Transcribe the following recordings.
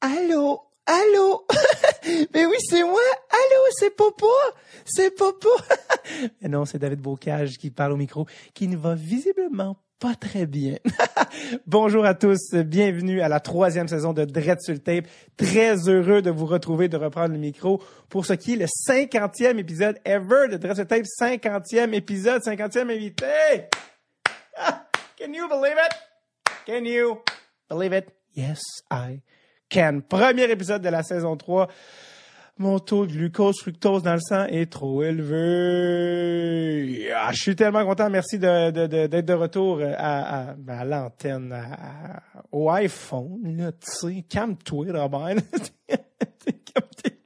Allô? Allô? Mais oui, c'est moi. Allô, c'est Papa. C'est Papa. Mais non, c'est David Bocage qui parle au micro, qui ne va visiblement pas très bien. Bonjour à tous, bienvenue à la troisième saison de Dread sur le tape. Très heureux de vous retrouver, de reprendre le micro pour ce qui est le cinquantième épisode ever de Dread tape. Cinquantième épisode, cinquantième invité. Can you believe it? Can you believe it? Yes, I can. Premier épisode de la saison 3. Mon taux de glucose, fructose dans le sang est trop élevé. Ah, je suis tellement content. Merci de, de, de- d'être de retour à, à, ben, à l'antenne, au iPhone, là, tu sais. Calme-toi.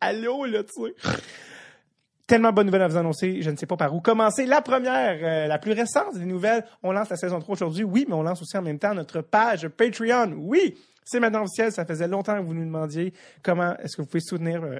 Allô, là, tu sais. Tellement bonne nouvelle à vous annoncer, je ne sais pas par où commencer. La première, euh, la plus récente des nouvelles, on lance la saison 3 aujourd'hui, oui, mais on lance aussi en même temps notre page Patreon, oui. C'est maintenant officiel, ça faisait longtemps que vous nous demandiez comment est-ce que vous pouvez soutenir euh,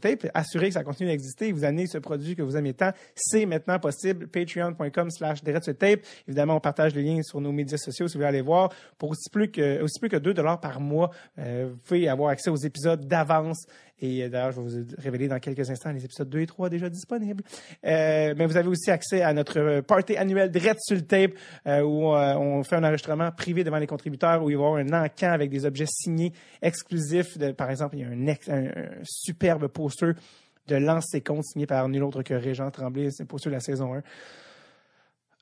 Tape, assurer que ça continue d'exister et vous amener ce produit que vous aimez tant. C'est maintenant possible, patreon.com slash Tape. Évidemment, on partage les liens sur nos médias sociaux si vous voulez aller voir. Pour aussi plus que, aussi plus que 2 dollars par mois, euh, vous pouvez avoir accès aux épisodes d'avance et euh, d'ailleurs, je vais vous révéler dans quelques instants les épisodes 2 et 3 déjà disponibles. Euh, mais vous avez aussi accès à notre euh, party annuel Dread sur le tape euh, où on fait un enregistrement privé devant les contributeurs où il va y avoir un encan avec des objets signés exclusifs. Par exemple, il y a un, ex- un- un superbe poster de Lance ses comptes signé par nul autre que Régent Tremblay. C'est poster de la saison 1.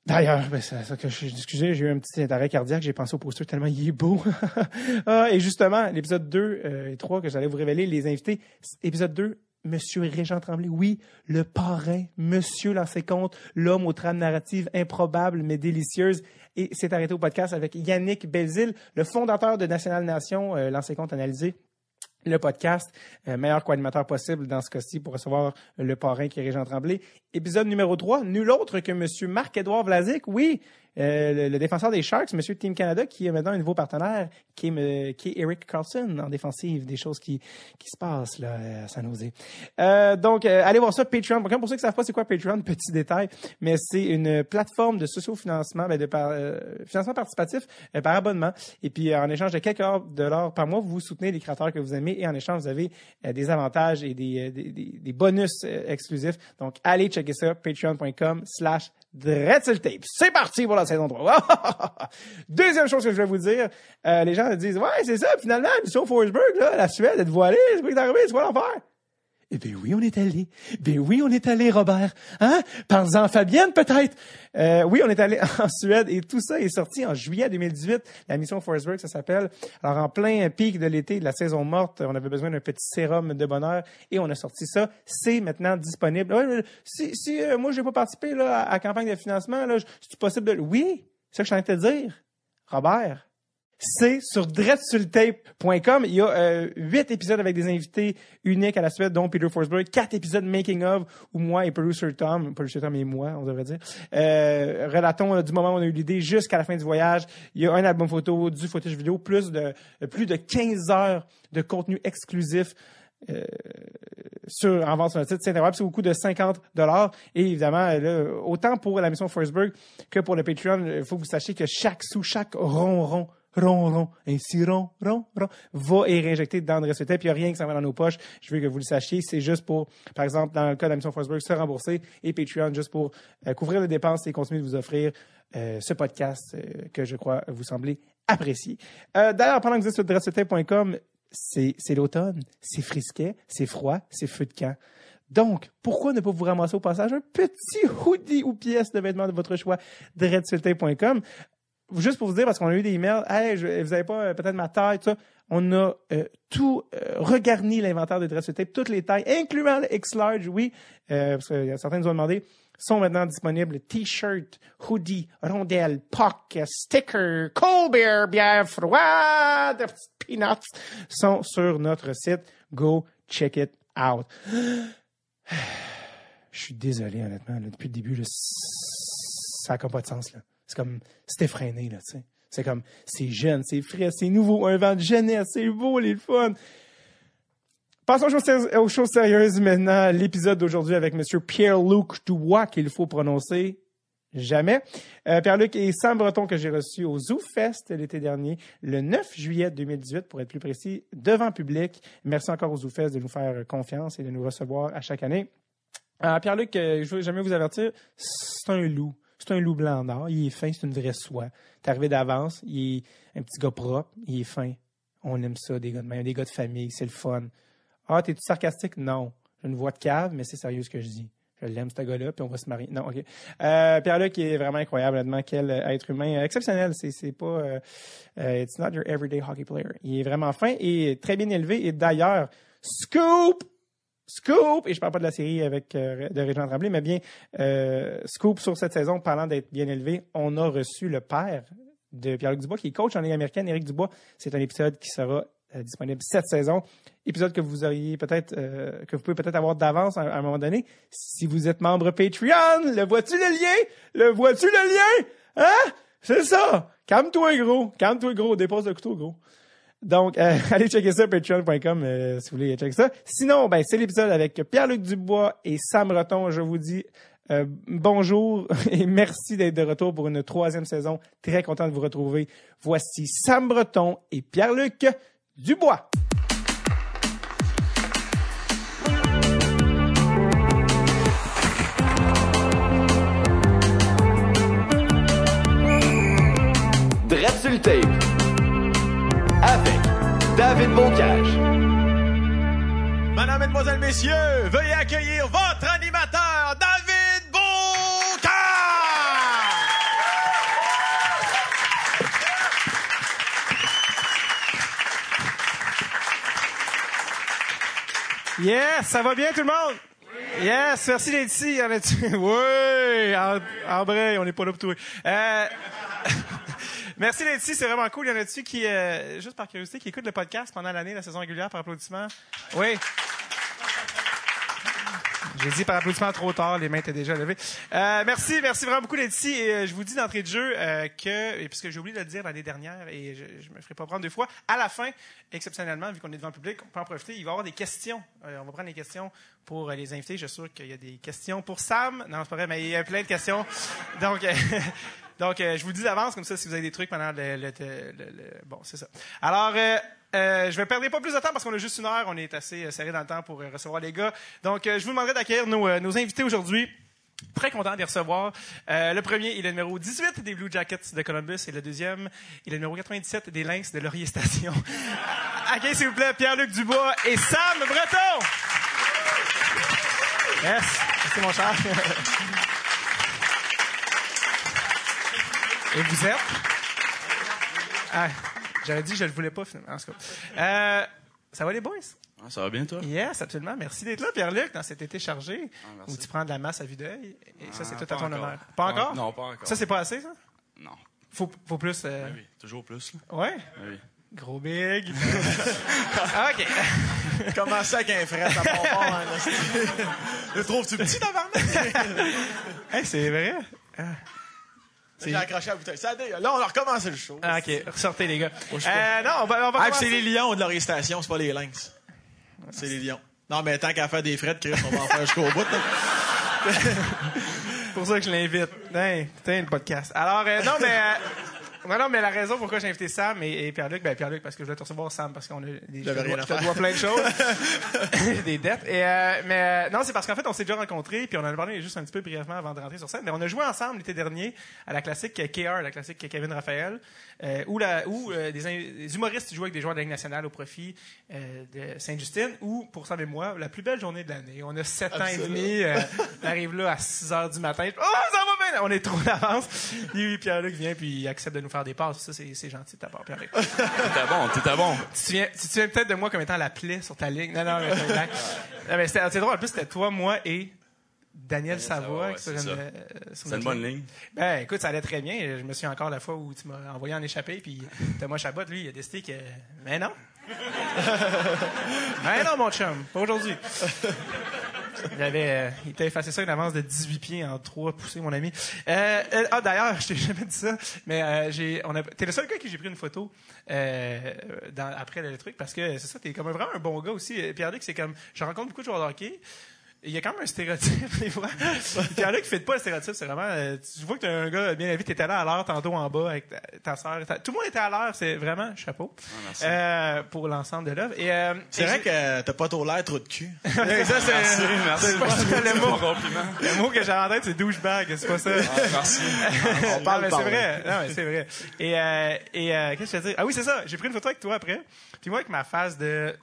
D'ailleurs, ben, c'est ça que je, excusez, j'ai eu un petit arrêt cardiaque, j'ai pensé au poster tellement il est beau. ah, et justement, l'épisode 2 euh, et 3 que j'allais vous révéler, les invités, épisode 2, Monsieur Régent Tremblay, oui, le parrain, Monsieur Lancé Compte, l'homme aux trames narratives improbables mais délicieuses. Et c'est arrêté au podcast avec Yannick Belzil, le fondateur de National Nation, euh, Lancé Compte analysé le podcast, euh, meilleur co-animateur possible dans ce cas-ci pour recevoir le parrain qui est Régent Tremblay. Épisode numéro 3, nul autre que Monsieur Marc-Édouard Vlasic, oui, euh, le, le défenseur des Sharks, Monsieur Team Canada, qui est maintenant un nouveau partenaire, qui est, qui est Eric Carlson en défensive, des choses qui, qui se passent là, à San. Euh, donc, euh, allez voir ça, Patreon. Pour ceux qui savent pas c'est quoi Patreon, petit détail, mais c'est une plateforme de socio-financement, ben, de par, euh, financement participatif euh, par abonnement. Et puis, euh, en échange de quelques dollars par mois, vous soutenez les créateurs que vous aimez et en échange, vous avez euh, des avantages et des, euh, des, des- bonus euh, exclusifs. Donc, allez checker ça, patreon.com slash Tape. C'est parti pour la saison 3. Deuxième chose que je vais vous dire, euh, les gens disent, ouais, c'est ça, finalement, mission Forsberg, là, la Suède, êtes-vous allé? C'est quoi qui est? C'est quoi l'enfer? Eh bien oui, on est allé. Ben oui, on est allé, Robert. Hein? Parle-en Fabienne, peut-être. Euh, oui, on est allé en Suède et tout ça est sorti en juillet 2018. La mission Forsberg, ça s'appelle. Alors, en plein pic de l'été, de la saison morte, on avait besoin d'un petit sérum de bonheur et on a sorti ça. C'est maintenant disponible. Ouais, si si euh, moi, je n'ai pas participé à la campagne de financement, là, c'est possible de... Oui, c'est ça que je suis en de te dire, Robert c'est sur dreadsultape.com. Il y a euh, huit épisodes avec des invités uniques à la suite, dont Peter Forsberg, quatre épisodes making of où moi et producer Tom, producer Tom et moi, on devrait dire, euh, relatons euh, du moment où on a eu l'idée jusqu'à la fin du voyage. Il y a un album photo, du footage vidéo, plus de plus de 15 heures de contenu exclusif sur en vente sur notre site c'est incroyable, c'est au coût de 50 dollars et évidemment autant pour la mission Forsberg que pour le Patreon, il faut que vous sachiez que chaque sous, chaque ronron rond, rond, ainsi rond, rond, rond, va et réinjecter dans le reste puis il n'y a rien qui s'en va dans nos poches. Je veux que vous le sachiez. C'est juste pour, par exemple, dans le cas de la se rembourser et Patreon juste pour euh, couvrir les dépenses et continuer de vous offrir euh, ce podcast euh, que je crois vous semblez apprécier. D'ailleurs, pendant que vous êtes sur dressetape.com, c'est l'automne, c'est frisquet, c'est froid, c'est feu de camp. Donc, pourquoi ne pas vous ramasser au passage un petit hoodie ou pièce de vêtements de votre choix, dreadsultape.com juste pour vous dire, parce qu'on a eu des emails, hey, vous avez pas euh, peut-être ma taille, tout ça. On a euh, tout euh, regarni l'inventaire de dress tape, toutes les tailles, incluant le X-Large, oui, euh, parce que certains nous ont demandé, sont maintenant disponibles. T-shirt, hoodie, rondelle, puck, sticker, cold beer, bière froide, peanuts sont sur notre site. Go check it out. Je suis désolé, honnêtement. là, depuis le début, là, ça n'a pas de sens. Là. C'est comme, c'est effréné, là, tu sais. C'est comme, c'est jeune, c'est frais, c'est nouveau, un vent de jeunesse, c'est beau, les fun. Passons aux choses, sérieuses maintenant. L'épisode d'aujourd'hui avec Monsieur Pierre-Luc Dubois, qu'il faut prononcer jamais. Euh, Pierre-Luc et Sam Breton que j'ai reçus au Zoo Fest l'été dernier, le 9 juillet 2018, pour être plus précis, devant public. Merci encore au Zoo Fest de nous faire confiance et de nous recevoir à chaque année. Euh, Pierre-Luc, euh, je veux jamais vous avertir, c'est un loup. C'est un loup blanc d'or. Il est fin, c'est une vraie soie. T'es arrivé d'avance, il est un petit gars propre, il est fin. On aime ça, des gars de même, des gars de famille, c'est le fun. Ah, t'es-tu sarcastique? Non. J'ai une voix de cave, mais c'est sérieux ce que je dis. Je l'aime, ce gars-là, puis on va se marier. Non, OK. Euh, Pierre-Luc est vraiment incroyable, honnêtement. Quel euh, être humain euh, exceptionnel. C'est, pas... It's not your everyday hockey player. Il est vraiment fin et très bien élevé. Et d'ailleurs, Scoop! Scoop! Et je parle pas de la série avec euh, de Régent Tremblay, mais bien euh, Scoop sur cette saison, parlant d'être bien élevé, on a reçu le père de Pierre-Luc Dubois, qui est coach en Ligue américaine, Éric Dubois. C'est un épisode qui sera euh, disponible cette saison. Épisode que vous auriez peut-être, euh, que vous pouvez peut-être avoir d'avance à, à un moment donné. Si vous êtes membre Patreon, le vois-tu le lien? Le vois-tu le lien? Hein? C'est ça! Calme-toi, gros. Calme-toi, gros. Dépose le couteau, gros. Donc, euh, allez checker ça, patreon.com, euh, si vous voulez checker ça. Sinon, ben, c'est l'épisode avec Pierre-Luc Dubois et Sam Breton. Je vous dis euh, bonjour et merci d'être de retour pour une troisième saison. Très content de vous retrouver. Voici Sam Breton et Pierre-Luc Dubois. Tape. David Bocage. Madame, Mesdemoiselles, Messieurs, veuillez accueillir votre animateur, David Bocage! Yes, ça va bien tout le monde? Yes, merci d'être ici. Y en a-tu? Oui, en, en vrai, on n'est pas là pour tout. Euh, merci d'être ici, c'est vraiment cool. Y en a-tu qui, euh, juste par curiosité, qui écoutent le podcast pendant l'année, la saison régulière, par applaudissement? Oui. J'ai dit par applaudissement trop tard, les mains étaient déjà levées. Euh, merci, merci vraiment beaucoup d'être. Et euh, je vous dis d'entrée de jeu euh, que, puisque j'ai oublié de le dire l'année dernière, et je, je me ferai pas prendre deux fois, à la fin, exceptionnellement, vu qu'on est devant le public, on peut en profiter. Il va y avoir des questions. Euh, on va prendre des questions pour euh, les invités. Je suis sûr qu'il y a des questions pour Sam. Non, c'est pas vrai, mais il y a plein de questions. Donc, donc euh, je vous le dis d'avance, comme ça, si vous avez des trucs pendant le... le- le- le- bon, c'est ça. Alors... Euh, euh, je vais perdre pas plus de temps parce qu'on a juste une heure. On est assez serré dans le temps pour recevoir les gars. Donc, je vous demanderai d'accueillir nos, nos invités aujourd'hui. Très content de les recevoir. Euh, le premier est le numéro 18 des Blue Jackets de Columbus et le deuxième est le numéro 97 des Lynx de Laurier Station. Accueillez s'il vous plaît Pierre-Luc Dubois et Sam Breton. Yes, merci mon cher. Et vous êtes? Ah, j'avais dit que je ne le voulais pas finalement. En tout cas. Euh, ça va les boys? Ah, ça va bien, toi? Yes, absolument. Merci d'être là, Pierre-Luc, dans cet été chargé, Ah, où tu prends de la masse à vue d'œil. Et ça, c'est tout à ton encore. honneur. Pas encore? Non, pas encore. Ça, c'est pas assez, ça? Non. Faut, faut plus. euh, Oui, oui, toujours plus. là. Ouais? Oui. Gros big. OK. Comment ça qu'un frère, ça part pas, hein? Le trouves-tu petit, tabarnak? Hey, c'est vrai? J'ai accroché la bouteille. Ça, dé- là, on a recommencé le show. Ah, OK. Ressortez, les gars. Euh, non, on va, on va Ah, c'est les lions de leur station, c'est pas les lynx. C'est les lions. Non, mais tant qu'à faire des frettes, Chris, on va en faire jusqu'au bout. C'est pour ça que je l'invite. Hey, putain, le podcast. Alors, euh, non, mais... euh, non, non, mais la raison pourquoi j'ai invité Sam et, et Pierre-Luc, ben Pierre-Luc, parce que je voulais te recevoir Sam, parce qu'on a des, je rien dois- je dois plein de choses. des dettes. Et, euh, mais euh, non, c'est parce qu'en fait, on s'est déjà rencontrés, puis on en a parlé juste un petit peu brièvement avant de rentrer sur scène, mais on a joué ensemble l'été dernier à la classique KR, la classique Kevin Raphaël, euh, où, la, où euh, des, des humoristes jouaient avec des joueurs de la Ligue nationale au profit euh, de Sainte-Justine, où, pour Sam et moi, la plus belle journée de l'année. On a sept ans et Absolument. demi, euh, on arrive là à 6 heures du matin. Oh, ça va bien! On est trop d'avance. Oui, Pierre-Luc vient, puis il accepte de nous faire des passes. Ça, c'est c'est gentil de ta part, Pierre-Luc. T'étais bon, t'étais bon. Tu te souviens, tu te souviens peut-être de moi comme étant la plaie sur ta ligne? Non, non, mais c'est c'était c'est drôle. En plus, c'était toi, moi et Daniel Savoie. Savoie, ouais, c'est euh, C'est une bonne ligne. Ben, écoute, ça allait très bien. Je me souviens encore la fois où tu m'as envoyé en échappée, puis Thomas Chabot, lui, il a décidé que... Mais non. Mais non, mon chum. Pas aujourd'hui. Il avait, euh, il effacé ça une avance de 18 pieds en trois poussées, mon ami. Euh, euh, ah, d'ailleurs, je t'ai jamais dit ça, mais euh, j'ai, on a, t'es le seul gars qui j'ai pris une photo euh, dans, après le truc parce que c'est ça, t'es comme vraiment un bon gars aussi. Pierre-Luc, c'est comme, je rencontre beaucoup de joueurs de hockey. Il y a quand même un stéréotype, des fois. Il y en a qui ne pas le stéréotype, c'est vraiment, euh, tu vois que t'es un gars bien élevé, t'étais là à l'heure tantôt en bas avec ta, ta sœur. Ta- Tout le monde était à l'heure, c'est vraiment chapeau. merci. Euh, pour l'ensemble de l'œuvre. Et, euh, C'est et vrai que t'as pas trop l'air trop de cul. ça, c'est, Merci, merci. c'est pas le mot. Mon compliment. Le mot que j'ai en tête, c'est douchebag, c'est pas ça. Ah, merci. On parle, c'est vrai. Non, mais c'est vrai. Et, euh, et euh, qu'est-ce que je veux dire? Ah oui, c'est ça. J'ai pris une photo avec toi après. Puis moi, avec ma face de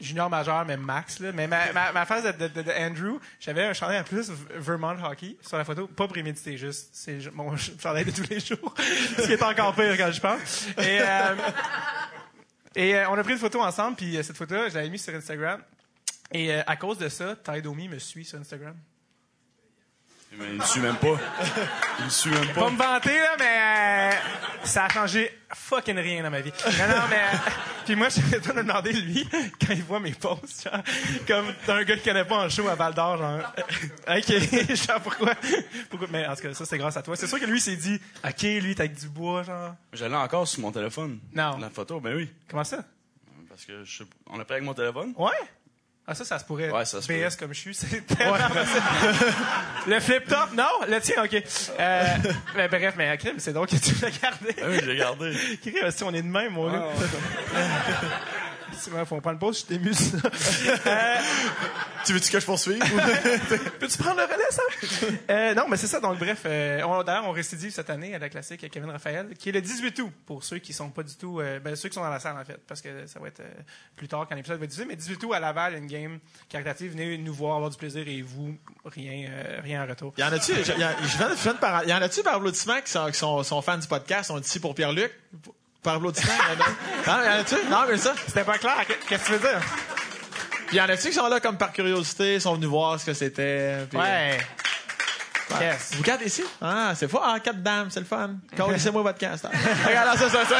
junior majeur, même max, là. Mais ma, ma, ma face de, de, de- Andrew, j'avais un chandail en plus Vermont Hockey sur la photo. Pas prémédité, juste. C'est mon chandail de tous les jours. Ce qui est encore pire quand je pense. Et, euh, et euh, on a pris une photo ensemble, puis euh, cette photo-là, je l'avais mise sur Instagram. Et euh, à cause de ça, Ty Domi me suit sur Instagram. Mais il me suit même pas. Il me suit même Pas pas. me vanter, là, mais euh, ça a changé fucking rien dans ma vie. Non, non, mais... puis moi, je vais te demander, lui, quand il voit mes posts, genre, comme t'as un gars qui connaît pas en show à Val d'Or, genre, OK, genre, pourquoi? pourquoi? Mais en tout cas, ça, c'est grâce à toi. C'est sûr que lui s'est dit, OK, lui, t'as avec du bois, genre. Je l'ai encore sur mon téléphone. Non. La photo, ben oui. Comment ça? Parce que je on l'a pris avec mon téléphone. Ouais? Ah, ça, ça se pourrait. Ouais, ça se BS comme je suis, c'est tellement facile. Le flip-top, non? Le tien, OK. Euh, mais bref, mais crime, c'est donc que tu l'as gardé. Ben oui, je l'ai gardé. Crime, si on est de même, mon gars. Ah, ouais, faut prendre pause, je t'ai mus. euh, tu veux-tu que je poursuive? Peux-tu prendre le relais, ça? Euh, non, mais c'est ça. Donc, bref, euh, on, d'ailleurs, on récidive cette année à la classique à Kevin Raphaël, qui est le 18 août, pour ceux qui sont pas du tout... euh, ben, ceux qui sont dans la salle, en fait, parce que ça va être plus tard quand l'épisode va être diffusé. Mais 18 août, à Laval, une game caritative. Venez nous voir, avoir du plaisir, et vous, rien, rien en retour. Y en a-tu, je, viens de- par, y en a-tu par applaudissement qui sont, qui sont, sont fans du podcast, sont ici pour Pierre-Luc? Par applaudissement? Non, y en a-tu? Non, mais ça. C'était pas clair. Qu'est-ce que tu veux dire? Puis y en a-tu qui sont là comme par curiosité, sont venus voir ce que c'était? puis- Ouais. Yes. Vous quatre ici? Ah, c'est fort. Ah, quatre dames, c'est le fun. Connaissez-moi votre hein. Regarde, ça, ça, ça.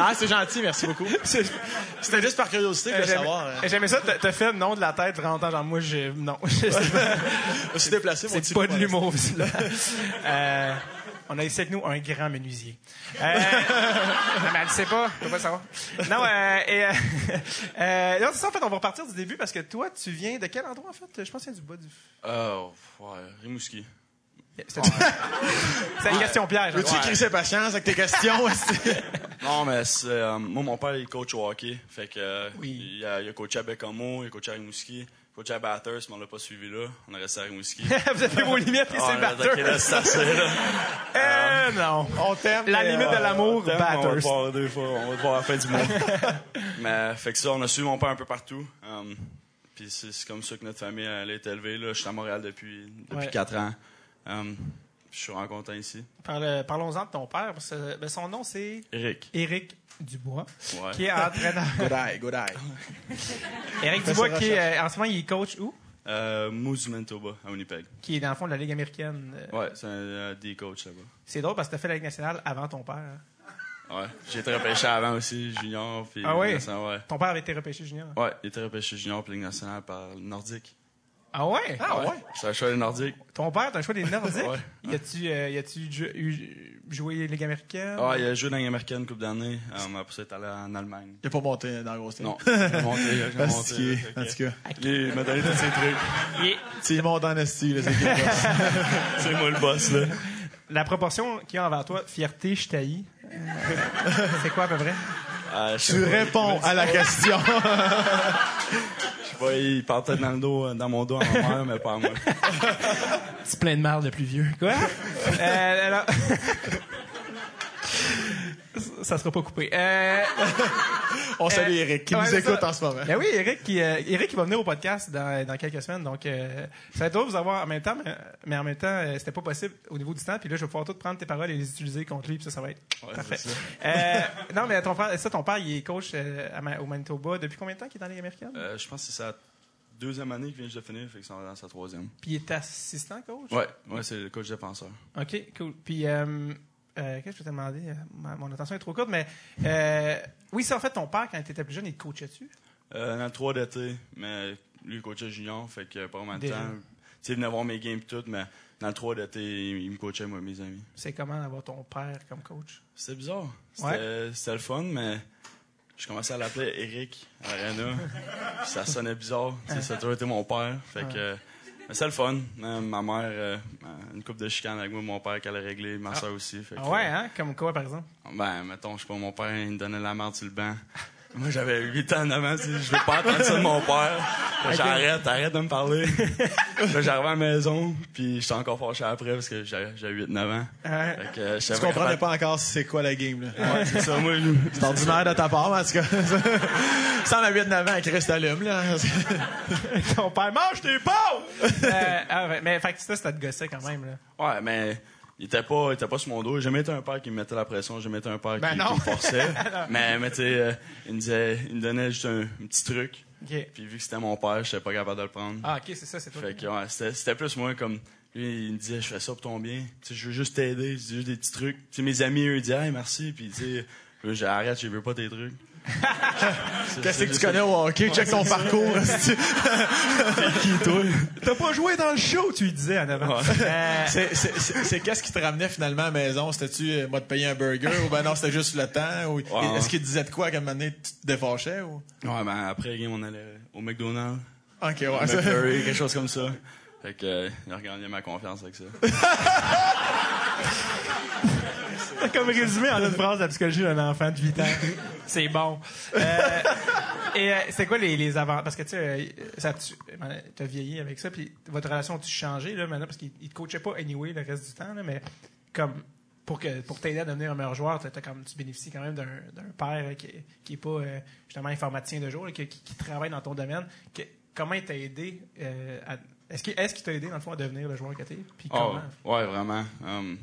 Ah, c'est gentil, merci beaucoup. C'était juste par curiosité, je voulais J'aimais savoir. hein. j'aimais ça, t'as- fait le nom de la tête vraiment longtemps, genre moi, j'ai, non. Je suis déplacé, mon C'est pas de l'humour, visiblement. euh, on a ici avec nous un grand menuisier. Euh, non, mais elle ne sait pas. Je peux pas savoir. Non, euh, et, euh, euh, non, c'est ça, en fait, on va repartir du début parce que toi, tu viens de quel endroit, en fait? Je pense qu'il y a du bas du... Euh, ouais, Rimouski. C'était c'est une question piège. Veux-tu Ouais. écrire ses patience avec tes questions? esti? Non, mais c'est, euh, moi, mon père, il coach au hockey. Fait que, euh, Oui. il, a, il a coaché à Bécamo, il a coaché à Rimouski, coaché à Batters, mais on l'a pas suivi là. On a resté à Rimouski. Vous avez vos limites et c'est Ah, le là, ok, là, c'est assez, là. Euh, non. On t'aime. La mais, limite euh, de l'amour, On va te voir deux fois, on va te voir à la fin du mois. mais, fait que ça, on a suivi mon père un peu partout. Um, puis c'est c'est comme ça que notre famille elle a été élevée. Là. Je suis à Montréal depuis, depuis Ouais. 4 ans. Um, je suis vraiment content ici. Parle- Parlons-en de ton père. parce que, ben, son nom, c'est Eric. Éric Dubois, Ouais. qui est entraîneur. Good eye, good eye. Fais Dubois, qui est, euh, en ce moment, il est coach où? Euh, Manitoba, à Winnipeg. Qui est dans le fond de la Ligue américaine. Euh, Ouais, c'est un euh, D-coach là-bas. C'est drôle parce que tu as fait la Ligue nationale avant ton père. hein. Ouais. J'ai été repêché avant aussi, junior. Puis Ah nationale, ouais. Ton père avait été repêché junior? Ouais, il était repêché junior puis Ligue nationale par le Nordique. Ah ouais? Ah ouais? C'est un choix des Nordiques. Ton père, t'as un choix des Nordiques? Ouais. Y a-tu, euh, y a-tu jou- eu- joué Ligue américaine? Ouais, il a joué dans Ligue américaine une couple d'années. Um, après ça, il est allé en Allemagne. Il a pas monté dans la grosse. Non, j'ai monté, j'ai Asti, monté. En tout cas. Il m'a donné tous ses trucs. Il est- Tu il monte en esti, là, c'est. C'est moi le boss, là. La proportion qu'il y a envers toi, fierté, je taillis. Euh, c'est quoi à peu près? Ah, je sais Tu réponds à la question. Pas, il part peut-être dans le dos, euh, dans mon dos à ma mère, mais pas à moi. C'est plein de marde, le plus vieux. Quoi? euh, alors- Ça sera pas coupé. Euh, On salue Euh, Eric qui ouais, nous écoute ça. en ce moment. Ben oui, Eric qui, euh, Eric qui va venir au podcast dans, dans quelques semaines. Donc, euh, ça va être drôle de vous avoir en même temps, mais, mais en même temps, c'était pas possible au niveau du temps. Puis là, je vais pouvoir tout prendre tes paroles et les utiliser contre lui. Puis ça, ça va être Ouais, parfait. non, mais ton frère, ça, ton père, il est coach à au Manitoba. Depuis combien de temps qu'il est dans la Ligue américaine? Euh, je pense que c'est sa deuxième année qu'il vient de finir, fait que c'est dans sa troisième. Puis il est assistant coach? Ouais, ouais, c'est le coach défenseur. OK, cool. Puis, euh, qu'est-ce que je peux te demander? Euh, ma- mon attention est trop courte, mais euh, oui, ça, en fait, ton père, quand tu étais plus jeune, il te coachait-tu? Euh, dans le 3 d'été, mais lui, il coachait junior, fait que pas vraiment de temps. Tu sais, il venait voir mes games et tout, mais dans le 3 d'été, il il me coachait, moi, mes amis. C'est comment d'avoir ton père comme coach? C'était bizarre. C'était Ouais. le fun, mais je commençais à l'appeler Eric. Puis ça sonnait bizarre. Ça a toujours été mon père. Fait que, c'est le fun. Euh, ma mère, euh, une coupe de chicane avec moi, mon père qu'elle a réglé, ma soeur aussi. Fait que, Ah ouais, hein? Comme quoi, par exemple? Ben, mettons, je sais pas, mon père, il me donnait la merde sur le banc. Moi, j'avais 8 ans en avant, sais, je veux pas entendre ça de mon père. Que J'arrête, arrête de me parler. là, j'arrivais à la maison, puis j'étais encore fâché après parce que j'avais j'avais 8-9 ans. Ouais. Fait que, Tu comprenais pas encore c'est quoi la game, là. Ouais, c'est ça, moi, je- C'est ordinaire de ta part, tout cas. Sans la 8-9 ans, Chris t'allume, là. Ton père mange tes pauvres! euh, ah, mais fait que ça, c'était te gosser quand même, là. Ouais, mais il était pas, il était pas sur mon dos. J'ai jamais été un père qui me mettait la pression. J'ai jamais été un père Ben qui, me forçait. mais, mais tu sais, euh, il me disait, il me donnait juste un, un petit truc. Puis vu que c'était mon père, j'étais pas capable de le prendre. Ah, OK, c'est ça, c'est toi. Fait que, ouais, c'était, plus moi comme, lui, il me disait, je fais ça pour ton bien. Tu sais, je veux juste t'aider. Je dis juste des petits trucs. Tu sais, mes amis, eux, ils disaient, hey, merci. Puis, tu sais, j'arrête, je veux pas tes trucs. Qu'est-ce que tu connais au hockey? Check ton parcours. esti. qui, toi? T'as pas joué dans le show, tu lui disais en avant. Euh, C'est- qu'est-ce qui te ramenait finalement à la maison? C'était-tu, euh, moi, de payer un burger ou ben non, c'était juste le temps? Ou. Est-ce qu'il te disait de quoi qu'à un moment donné, tu te défâchais? Ou? Ouais, ben, après on allait au McDonald's. Ok, ouais. McFlurry, quelque chose comme ça. Fait que, euh, il a regagné ma confiance avec ça. T'as comme résumé en une phrase la psychologie d'un enfant de 8 ans. C'est bon. Euh, et euh, c'est quoi les, les avantages? Parce que tu sais, euh, ça tu as vieilli avec ça, puis votre relation a-tu changé là, maintenant? Parce qu'il il te coachait pas anyway le reste du temps, là, mais comme pour que pour t'aider à devenir un meilleur joueur, t'as- t'as comme, tu bénéficies quand même d'un d'un père euh, qui, qui est pas euh, justement informaticien de jour, là, qui, qui- qui travaille dans ton domaine. Que- comment il t'a aidé euh, à- Est-ce qu'il est-ce qu'il t'a aidé dans le fond à devenir le joueur que t'es? Puis Oh, comment? ouais, vraiment. Um,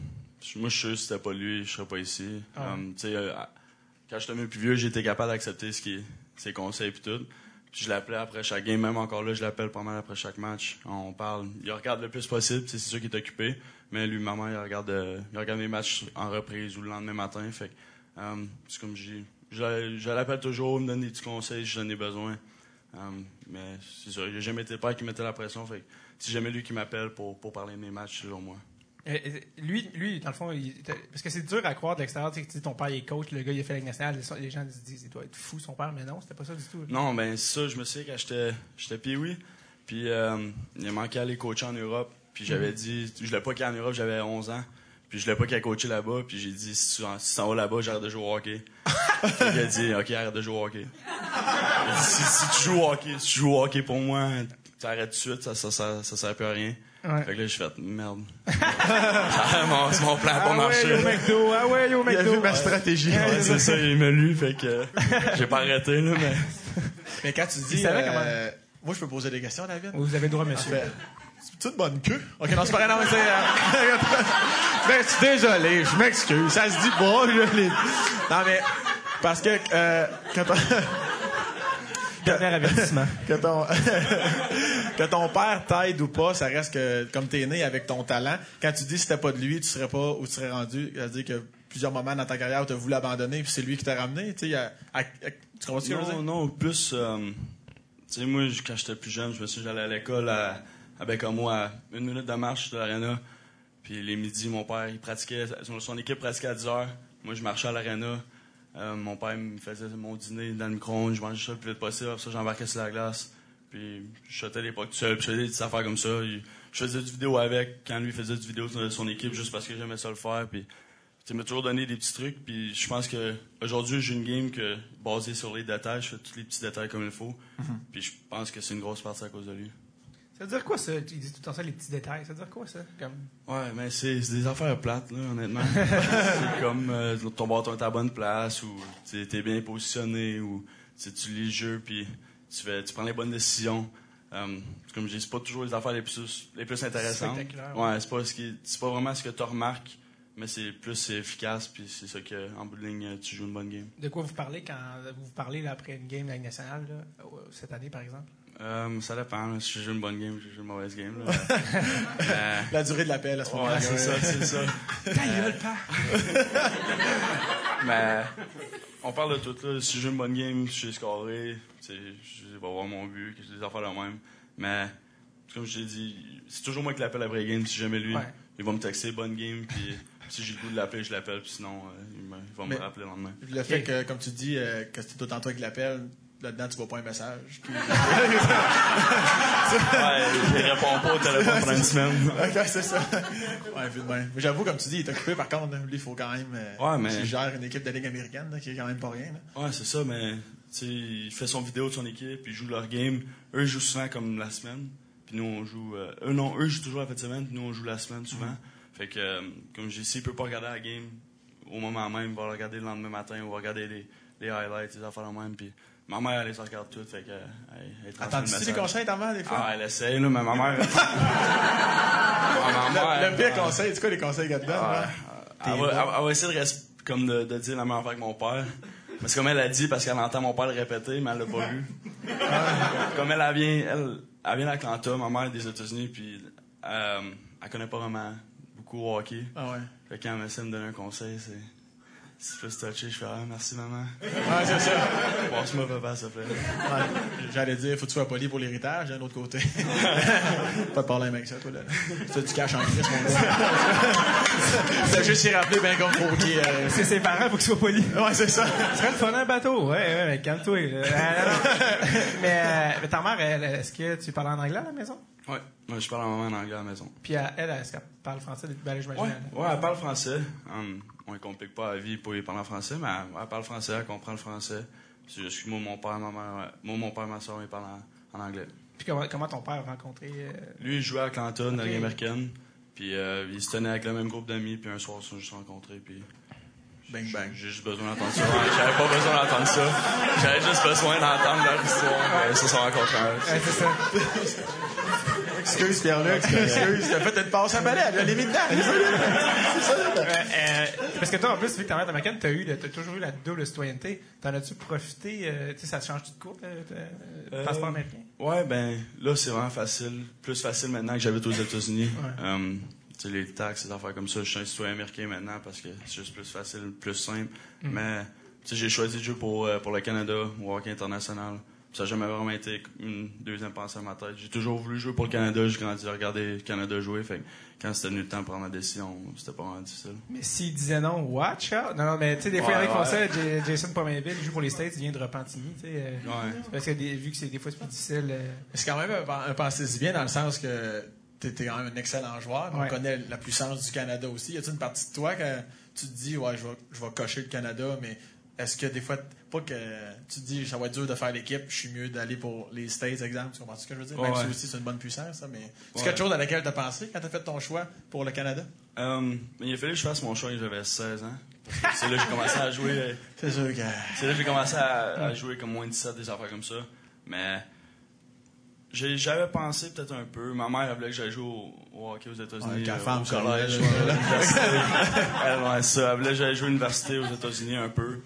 moi, je suis sûr si c'était pas lui, je serais pas ici. Ah. Um, euh, quand j'étais mieux plus vieux, j'étais capable d'accepter ce qui, ses conseils et tout. Puis je l'appelais après chaque game, même encore là, je l'appelle pas mal après chaque match. On parle. Il regarde le plus possible, c'est sûr qu'il est occupé. Mais lui, maman, il regarde, euh, il regarde mes matchs en reprise ou le lendemain matin. Fait um, c'est comme je, je l'appelle toujours, il me donne des petits conseils si j'en ai besoin. Um, mais c'est ça, j'ai jamais été le père qui mettait la pression. Fait c'est jamais lui qui m'appelle pour, pour parler de mes matchs, selon moi. Euh, euh, lui, lui, dans le fond, il- parce que c'est dur à croire de l'extérieur. Tu sais, ton père est coach, le gars il a fait la nationale, les, gens se disent, il doit être fou son père, mais non, c'était pas ça du tout. Non, ben ça, je me souviens quand j'étais j'étais pee puis euh, il manquait à aller coacher en Europe, puis j'avais dit je voulais pas qu'il aille en Europe, j'avais 11 ans. Puis je voulais pas aille coacher là-bas, puis j'ai dit si tu s'en vas là-bas, j'arrête de jouer au hockey. Puis il a dit OK, arrête de jouer au hockey. Dit, si, si tu joues au hockey, si tu joues au hockey pour moi, tu arrêtes tout de suite, ça ça, ça, ça sert plus à rien. Ouais. Fait que là, j'ai fait merde. Ça, mon, mon plan a pas Ah marché. ouais, au McDo, ah ouais, au Il a vu McDo. ma stratégie. Ouais, c'est ça, il m'a lu, fait que j'ai pas arrêté, là, mais. Mais quand tu dis. Euh, Moi, je peux poser des questions, David? Vous avez le droit, monsieur. Fait, C'est une bonne queue. Ok, non, c'est pas vrai, non, mais c'est. euh, ben, je suis désolé, je m'excuse. Ça se dit pas, je l'ai- Non, mais. Parce que, euh, quand on- Dernier avertissement. que ton, que ton père t'aide ou pas, ça reste que, comme t'es né avec ton talent, quand tu dis si c'était pas de lui, tu serais pas où tu serais rendu, c'est-à-dire que plusieurs moments dans ta carrière où tu as voulu abandonner, puis c'est lui qui t'a ramené, tu sais, à- à- à- tu comprends ce que je veux dire? Non, non, plus, euh, tu sais, moi, quand j'étais plus jeune, je me suis j'allais à l'école à, à Bécamo, à une minute de marche de l'aréna. Puis les midis, mon père, il pratiquait, son, son équipe pratiquait à 10 heures. Moi, je marchais à l'aréna. Euh, mon père me faisait mon dîner dans le micro-ondes, je mangeais ça le plus vite possible. Après ça, j'embarquais sur la glace. Puis je chutais les pas tout seul, puis je faisais des petites affaires comme ça. Il- Je faisais du vidéo avec, quand lui faisait du vidéo de son équipe, juste parce que j'aimais ça le faire. Puis tu m'a toujours donné des petits trucs, puis je pense que aujourd'hui j'ai une game que basée sur les détails, je fais tous les petits détails comme il faut, puis je pense que c'est une grosse partie à cause de lui. Ça veut dire quoi, ça? Tu dis tout le temps ça, les petits détails. Ça veut dire quoi, ça? Comme... Ouais, mais c'est des affaires plates là, honnêtement. c'est comme euh, ton bâton est à la bonne place ou tu es bien positionné ou tu lis le jeu puis tu fais tu prends les bonnes décisions. Euh, comme je dis, c'est pas toujours les affaires les plus les plus intéressantes. Spectaculaires, Ouais, c'est pas ce qui c'est pas vraiment ce que tu remarques, mais c'est plus efficace puis c'est ça que en bout de ligne tu joues une bonne game. De quoi vous parlez quand vous parlez là, après une game de la Ligue nationale, là, euh, cette année, par exemple? Euh, ça dépend. Si je joue une bonne game, je joue une mauvaise game. Là. Euh, La durée de l'appel à ce moment-là. ouais, c'est ça, c'est ça. Ta gueule, pas! Mais on parle de tout. Là. Si je joue une bonne game, je suis scoré. Je vais voir mon but, que j'ai des affaires de même. Mais comme je t'ai dit, c'est toujours moi qui l'appelle après game. Si jamais lui, Ouais. il va me texter bonne game. Puis si j'ai le goût de l'appeler, je l'appelle, puis sinon, euh, il, va me rappeler le lendemain. Le fait que, comme tu dis, euh, que c'est tout autant toi qui l'appelle, là-dedans, tu vois pas un message. qui- Ouais, il répond pas au téléphone pendant une semaine. ok, c'est ça. Ouais, vu de même. Mais j'avoue, comme tu dis, il est occupé, par contre. Lui, il faut quand même. euh, Ouais, mais- Il gère une équipe de Ligue américaine, là, qui est quand même pas rien. là. Ouais, c'est ça, mais il fait son vidéo de son équipe, il joue leur game. Eux, ils jouent souvent comme la semaine. Puis nous, on joue. euh, eux, non, eux jouent toujours la fin de semaine, puis nous, on joue la semaine souvent. Fait que, euh, comme j'ai dit, s'il peut pas regarder la game au moment même, il va regarder le lendemain matin, on va regarder les, les highlights, les affaires de même. Puis ma mère, elle les regarde toutes, fait que. euh, Elle, elle Attends-tu le les conseils, ta mère, des fois? Ah, elle essaye, là, mais ma mère. Ma mère, le, le pire conseil, c'est quoi les conseils qu'elle te donne? ah, elle, va, elle- va essayer de, comme de, de dire la même affaire que mon père. Mais c'est comme elle a dit parce qu'elle entend mon père le répéter, mais elle l'a pas vu. comme elle, elle vient, elle, elle vient d'Atlanta, ma mère est des États-Unis, puis euh, elle connaît pas vraiment beaucoup au hockey. Ah ouais. Fait quand elle essaie de me donner un conseil, c'est. C'est plus touché, je fais Ah, merci maman. Ouais, c'est ça. Passe-moi papa, s'il te plaît. Ouais. J'allais dire, faut que tu sois poli pour l'héritage, d'un autre côté. pas de problème avec ça, toi, là. C'est du cash en crise, mon gars? T'as juste y rappeler bien comme faut qu'il euh, C'est ses parents, faut qu'ils soient polis. Ouais, c'est ça. Ce serait le fun un bateau. Ouais, ouais, mais calme-toi. là. Euh, mais, euh, mais ta mère, elle, est-ce que tu parles en anglais à la maison? Ouais, moi je parle à maman en anglais à la maison. Puis elle, elle, est-ce qu'elle parle français? Ben, j'imagine. Ouais, elle- ouais, elle parle français. Hum, on ne complique pas la vie pour y parler en français, mais elle, elle parle français, elle comprend le français. C'est juste que moi, mon père, ma mère, moi, mon père, ma soeur, ils parlent en, en anglais. Puis comment, comment ton père a rencontré... euh, Lui, il jouait à Atlanta, dans la Ok. Ligue américaine. Puis euh, il se tenait avec le même groupe d'amis, puis un soir, ils se sont juste rencontrés, puis... Bang, bang. J'ai juste besoin d'entendre ça. J'avais pas besoin d'entendre ça. J'avais juste besoin d'entendre leur histoire. Ils se sont rencontrés. Ouais, c'est ça. Excuse, Pierre-Luc. Excuse. T'as fait une passe à balai. Elle l'a mis dedans. Euh, euh, parce que toi, en plus, vu que ta mère est américaine, t'as eu, t'as toujours eu la double citoyenneté. T'en as-tu profité? euh, tu sais, ça change de cours, le, Euh, passeport américain? Ouais, ben là, c'est vraiment facile. Plus facile maintenant que j'habite aux États-Unis. Ouais. Euh, tu sais, les taxes, les affaires comme ça, je suis un citoyen américain maintenant parce que c'est juste plus facile, plus simple. Mm. Mais, tu sais, j'ai choisi de jouer pour, euh, pour le Canada au hockey international. Ça n'a jamais vraiment été une deuxième pensée à ma tête. J'ai toujours voulu jouer pour le Canada. J'ai grandi à regarder le Canada jouer. Fait que quand c'était venu le temps de prendre ma décision, c'était pas vraiment difficile. Mais s'il disait non, watch out! Non, non, mais tu sais, des fois, il y en a qui font ça. Jason Pominville, il joue pour les States, il vient de Repentigny, tu sais. euh, Ouais. c'est Parce que des- vu que c'est des fois c'est plus difficile. euh, C'est quand même un, un pensée si bien dans le sens que t'es t'es quand même un excellent joueur. Ouais. On connaît la puissance du Canada aussi. Y a-t-il une partie de toi que tu te dis, ouais, je vais, je vais cocher le Canada, mais est-ce que des fois, pas que tu te dis, ça va être dur de faire l'équipe, je suis mieux d'aller pour les States, exemple, tu comprends ce que je veux dire? Ouais, Même si aussi c'est une bonne puissance, ça, mais c'est Ouais. quelque chose à laquelle t'as pensé quand t'as fait ton choix pour le Canada? Euh, il a fallu que je fasse mon choix quand j'avais 16 ans. C'est là que j'ai commencé à jouer. C'est sûr que. C'est là que j'ai commencé à, à jouer comme moins de 17, des affaires comme ça. Mais j'avais pensé peut-être un peu. Ma mère elle voulait que j'aille jouer au, au hockey aux États-Unis. Ouais, euh, au collège. elle, ça. Elle voulait que j'aille jouer à l'université aux États-Unis un peu.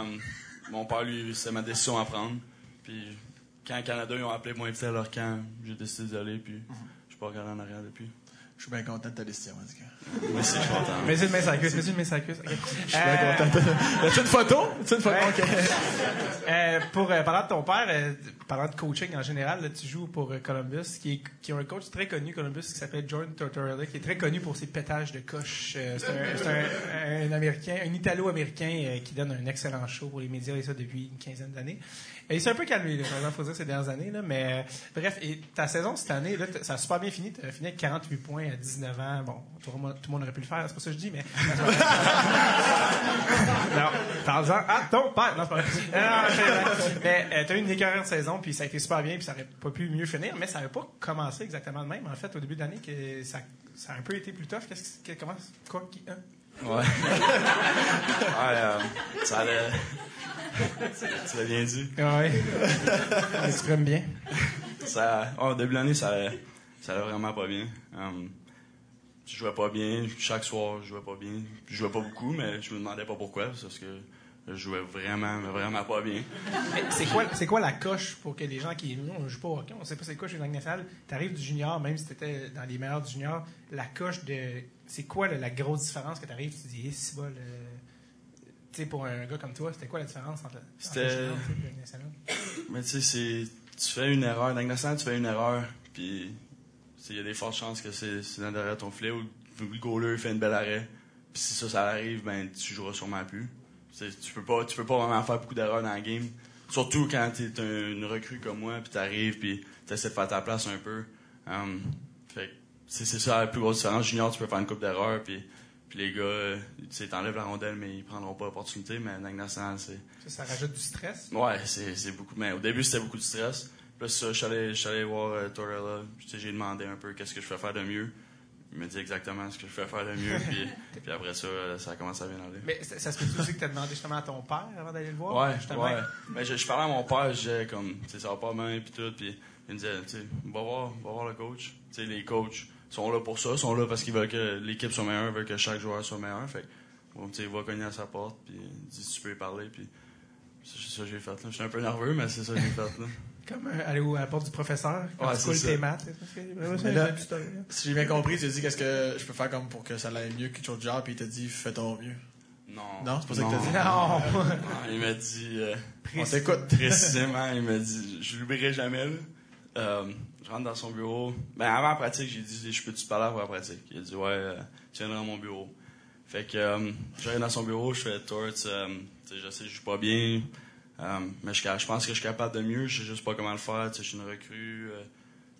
Um, mon père, lui, c'était ma décision à prendre. Puis quand Canada ils ont appelé pour m'inviter à leur camp, j'ai décidé d'y aller. Puis je suis pas regardé en arrière depuis. Je suis bien content de ta décision, en tout cas. C'est je suis content. C'est une main sur la cuisse, mets-tu une main sur la cuisse. Ok. Je suis Euh, bien content. As-tu une photo? As-tu une photo? Ouais. Euh, pour euh, parlant de ton père, euh, parlant de coaching en général, là, tu joues pour euh, Columbus, qui, est, qui a un coach très connu, Columbus, qui s'appelle Jordan Tortorella, qui est très connu pour ses pétages de coche. Euh, c'est un, c'est un- un Américain, un Italo-Américain euh, qui donne un excellent show pour les médias et ça depuis une quinzaine d'années. Et il s'est un peu calmé, là, faut dire, ces dernières années. Là, mais euh, bref, et ta saison cette année, là, ça a super bien fini. Tu as fini avec 48 points à 19 ans. Bon, tout le monde, aurait pu le faire, c'est pas ça que je dis, mais... Non, parle-en à ton père. Non, c'est pas vrai. Non, non. Mais euh, t'as eu une écœurante saison, puis ça a été super bien, puis ça aurait pas pu mieux finir, mais ça n'avait pas commencé exactement de même. En fait, au début de l'année, que ça, ça a un peu été plus tough. Qu'est-ce que, comment, quoi, qui, hein? Ouais. ouais, euh, ça allait. tu l'as bien dit. Ouais. Tu exprimes bien? Ça, oh, au début de l'année, ça allait, ça allait vraiment pas bien. Um, je jouais pas bien. Chaque soir, je jouais pas bien. Je jouais pas beaucoup, mais je me demandais pas pourquoi. Parce que je jouais vraiment, mais vraiment pas bien. C'est quoi, c'est quoi la coche pour que les gens qui, nous, on joue pas au hockey, on sait pas c'est quoi chez Langue nationale, t'arrives du junior, même si t'étais dans les meilleurs du junior, la coche de, c'est quoi la grosse différence que t'arrives, tu te dis, eh, c'est bon, tu sais, pour un gars comme toi, c'était quoi la différence entre, entre le C'était- junior et nationale? Mais tu sais, c'est. Tu fais une erreur. National, tu fais une erreur. Puis, il y a des fortes chances que c'est dans derrière ton filet ou le goaler fait une belle arrêt. Puis si ça, ça arrive, ben, tu joueras sûrement plus. Tu peux pas, tu peux pas vraiment faire beaucoup d'erreurs dans la game. Surtout quand t'es un- une recrue comme moi, puis t'arrives, puis t'essaies de faire ta place un peu. Um, fait c'est ça la plus grosse différence. Junior, tu peux faire une coupe d'erreurs, puis, puis les gars, euh, tu sais, t'enlèves la rondelle, mais ils prendront pas l'opportunité. Mais dans nationale, c'est... Ça, ça rajoute du stress. Ouais, c'est c'est beaucoup. Mais au début, c'était beaucoup de stress. Puis ça, je suis allé- voir euh, Torella. Tu sais, J'ai demandé un peu qu'est-ce que je fais faire de mieux. Il m'a dit exactement ce que je fais faire de mieux. puis, puis après ça, euh, ça a commencé à bien aller. Mais ça, ça se peut aussi que tu as demandé justement à ton père avant d'aller le voir? Ouais, justement? ouais. Mais je, je parlais à mon père, je disais comme, tu sais, ça va pas bien, puis tout, puis il me disait, tu sais, va voir, va voir le coach. Tu sais, les coachs sont là pour ça, sont là parce qu'ils veulent que l'équipe soit meilleure, veulent que chaque joueur soit meilleur. Fait que, bon, tu sais, va cogner à sa porte, puis si tu peux y parler, puis c'est ça que j'ai fait, là. J'étais un peu nerveux, mais c'est ça que j'ai fait, là. Comme euh, aller à la porte du professeur quand Ouais, tu coules tes maths. Que- là-. Si j'ai bien compris, tu as dit qu'est-ce que je peux faire comme pour que ça aille mieux, chose de genre, puis il t'a dit fais ton mieux. Non. Non, c'est pas ça que t'as dit? Non! Non, il m'a dit, euh, On t'écoute. précisément, il m'a dit, je l'oublierai jamais, là. Euh, je rentre dans son bureau. Ben, avant la pratique, j'ai dit, je peux-tu te parler avant la pratique? Il a dit, ouais, euh, tu viendras dans mon bureau. Fait que, euh, j'arrive dans son bureau, je fais Torts, euh, je sais, je joue pas bien, euh, mais je, je pense que je suis capable de mieux, je sais juste pas comment le faire, je suis une recrue, euh,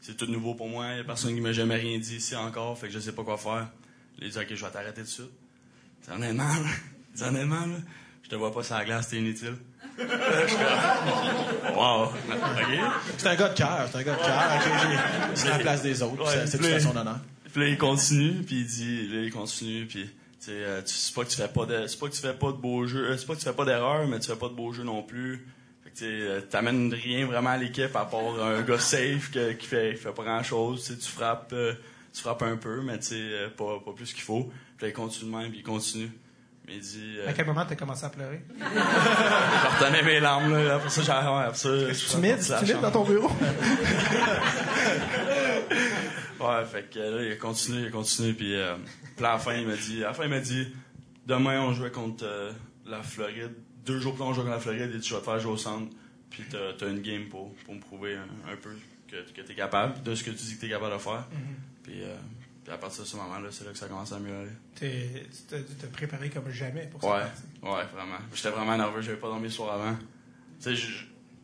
c'est tout nouveau pour moi, il a personne qui m'a jamais rien dit ici encore, fait que je sais pas quoi faire. Il a dit, ok, je vais t'arrêter tout de suite. C'est honnêtement, là, honnêtement, là, je te vois pas sur la glace, t'es inutile. wow, ok. C'est un gars de cœur, c'est un gars de cœur. C'est la place des autres, Ouais, c'est- tout à son honneur. Puis là, il continue, puis il dit, là, il continue, puis euh, c'est pas que tu fais pas de, c'est pas que tu fais pas de beaux jeux, euh, c'est pas que tu fais pas d'erreurs, mais tu fais pas de beaux jeux non plus. Fait que tu euh, t'amènes rien vraiment à l'équipe à part un gars safe que- qui fait, qui fait pas grand chose. Tu frappes, euh, tu frappes un peu, mais tu sais, pas, pas plus qu'il faut. Puis là, il continue de même, puis il continue. Mais il dit, euh, À quel moment t'as commencé à pleurer? je retenais mes larmes là. Après ça, j'ai, ouais, après ça, Tu la tu chambre. dans ton bureau? Ouais, fait que là, il a continué, il a continué, puis, euh, puis à la fin, il m'a dit, à la fin, il m'a dit, demain, on jouait contre euh, la Floride. Deux jours plus tard, on jouait contre la Floride, et tu vas te faire jouer au centre, puis t'as, t'as une game pour, pour me prouver un, un peu que, que t'es capable, de ce que tu dis que t'es capable de faire. Puis, euh, puis à partir de ce moment-là, c'est là que ça commence à mieux aller. Tu t'es préparé comme jamais pour ça. Ouais, ouais, vraiment. J'étais vraiment nerveux, j'avais pas dormi le soir avant. Tu sais,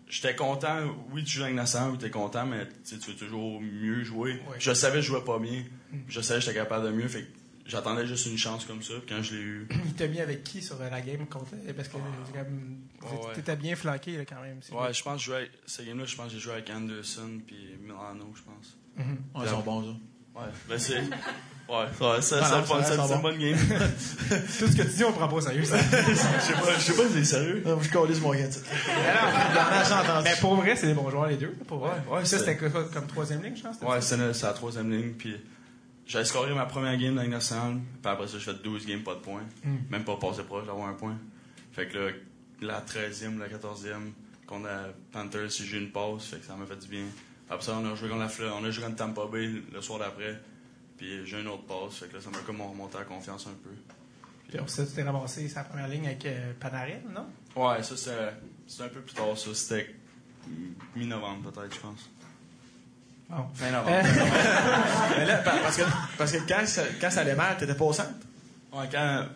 j'étais content. Oui, tu joues avec Nassan, oui, t'es content, mais tu veux toujours mieux jouer. Ouais. Je savais que je jouais pas bien. Je savais que j'étais capable de mieux, fait que j'attendais juste une chance comme ça. Puis quand je l'ai eu, Il t'a mis avec qui sur la game contre. Parce que Ouais, ouais. t'étais bien flanqué là, quand même. ouais, je pense que je jouais avec, cette game-là, je pense que j'ai joué avec Anderson puis Milano, je pense. Mhm. Ouais, ils sont bons, ça. Ouais, ben c'est. Ouais, ouais, ça, Ah ça, non, ça, ça, ça, ça c'est une bonne game. Tout ce que tu dis, on prend pas au sérieux. Ça. Je sais pas, je sais pas si c'est sérieux. Non, je calisse mon gars, j'ai. Mais pour vrai, c'est des bons joueurs, les deux. Pour vrai. Ouais, ouais, ça, c'est- c'était quoi, comme troisième ligne, je pense? c'était Ouais, ça? c'est la, troisième ligne. Puis j'avais scoré ma première game dans la nationale. Puis après ça, j'ai fait 12 games, pas de points. Même pas passé proche d'avoir un point. Fait que là, la 13e, la 14e, contre la Panthers, j'ai eu une pause. Fait que ça m'a fait du bien. Après ça, on a joué contre la on a joué contre Tampa Bay le soir d'après. Puis j'ai une autre pause. Fait que là, ça m'a comme remonté la confiance un peu. Puis après ça, tu t'es ramassé sa première ligne avec euh, Panarin, non? Ouais, ça, c'est c'est un peu plus tard, ça. C'était mi-novembre, peut-être, je pense. Bon. Fin novembre. Mais là, pa- parce que, parce que quand, ça, quand ça allait mal, t'étais pas au centre? Ouais, quand.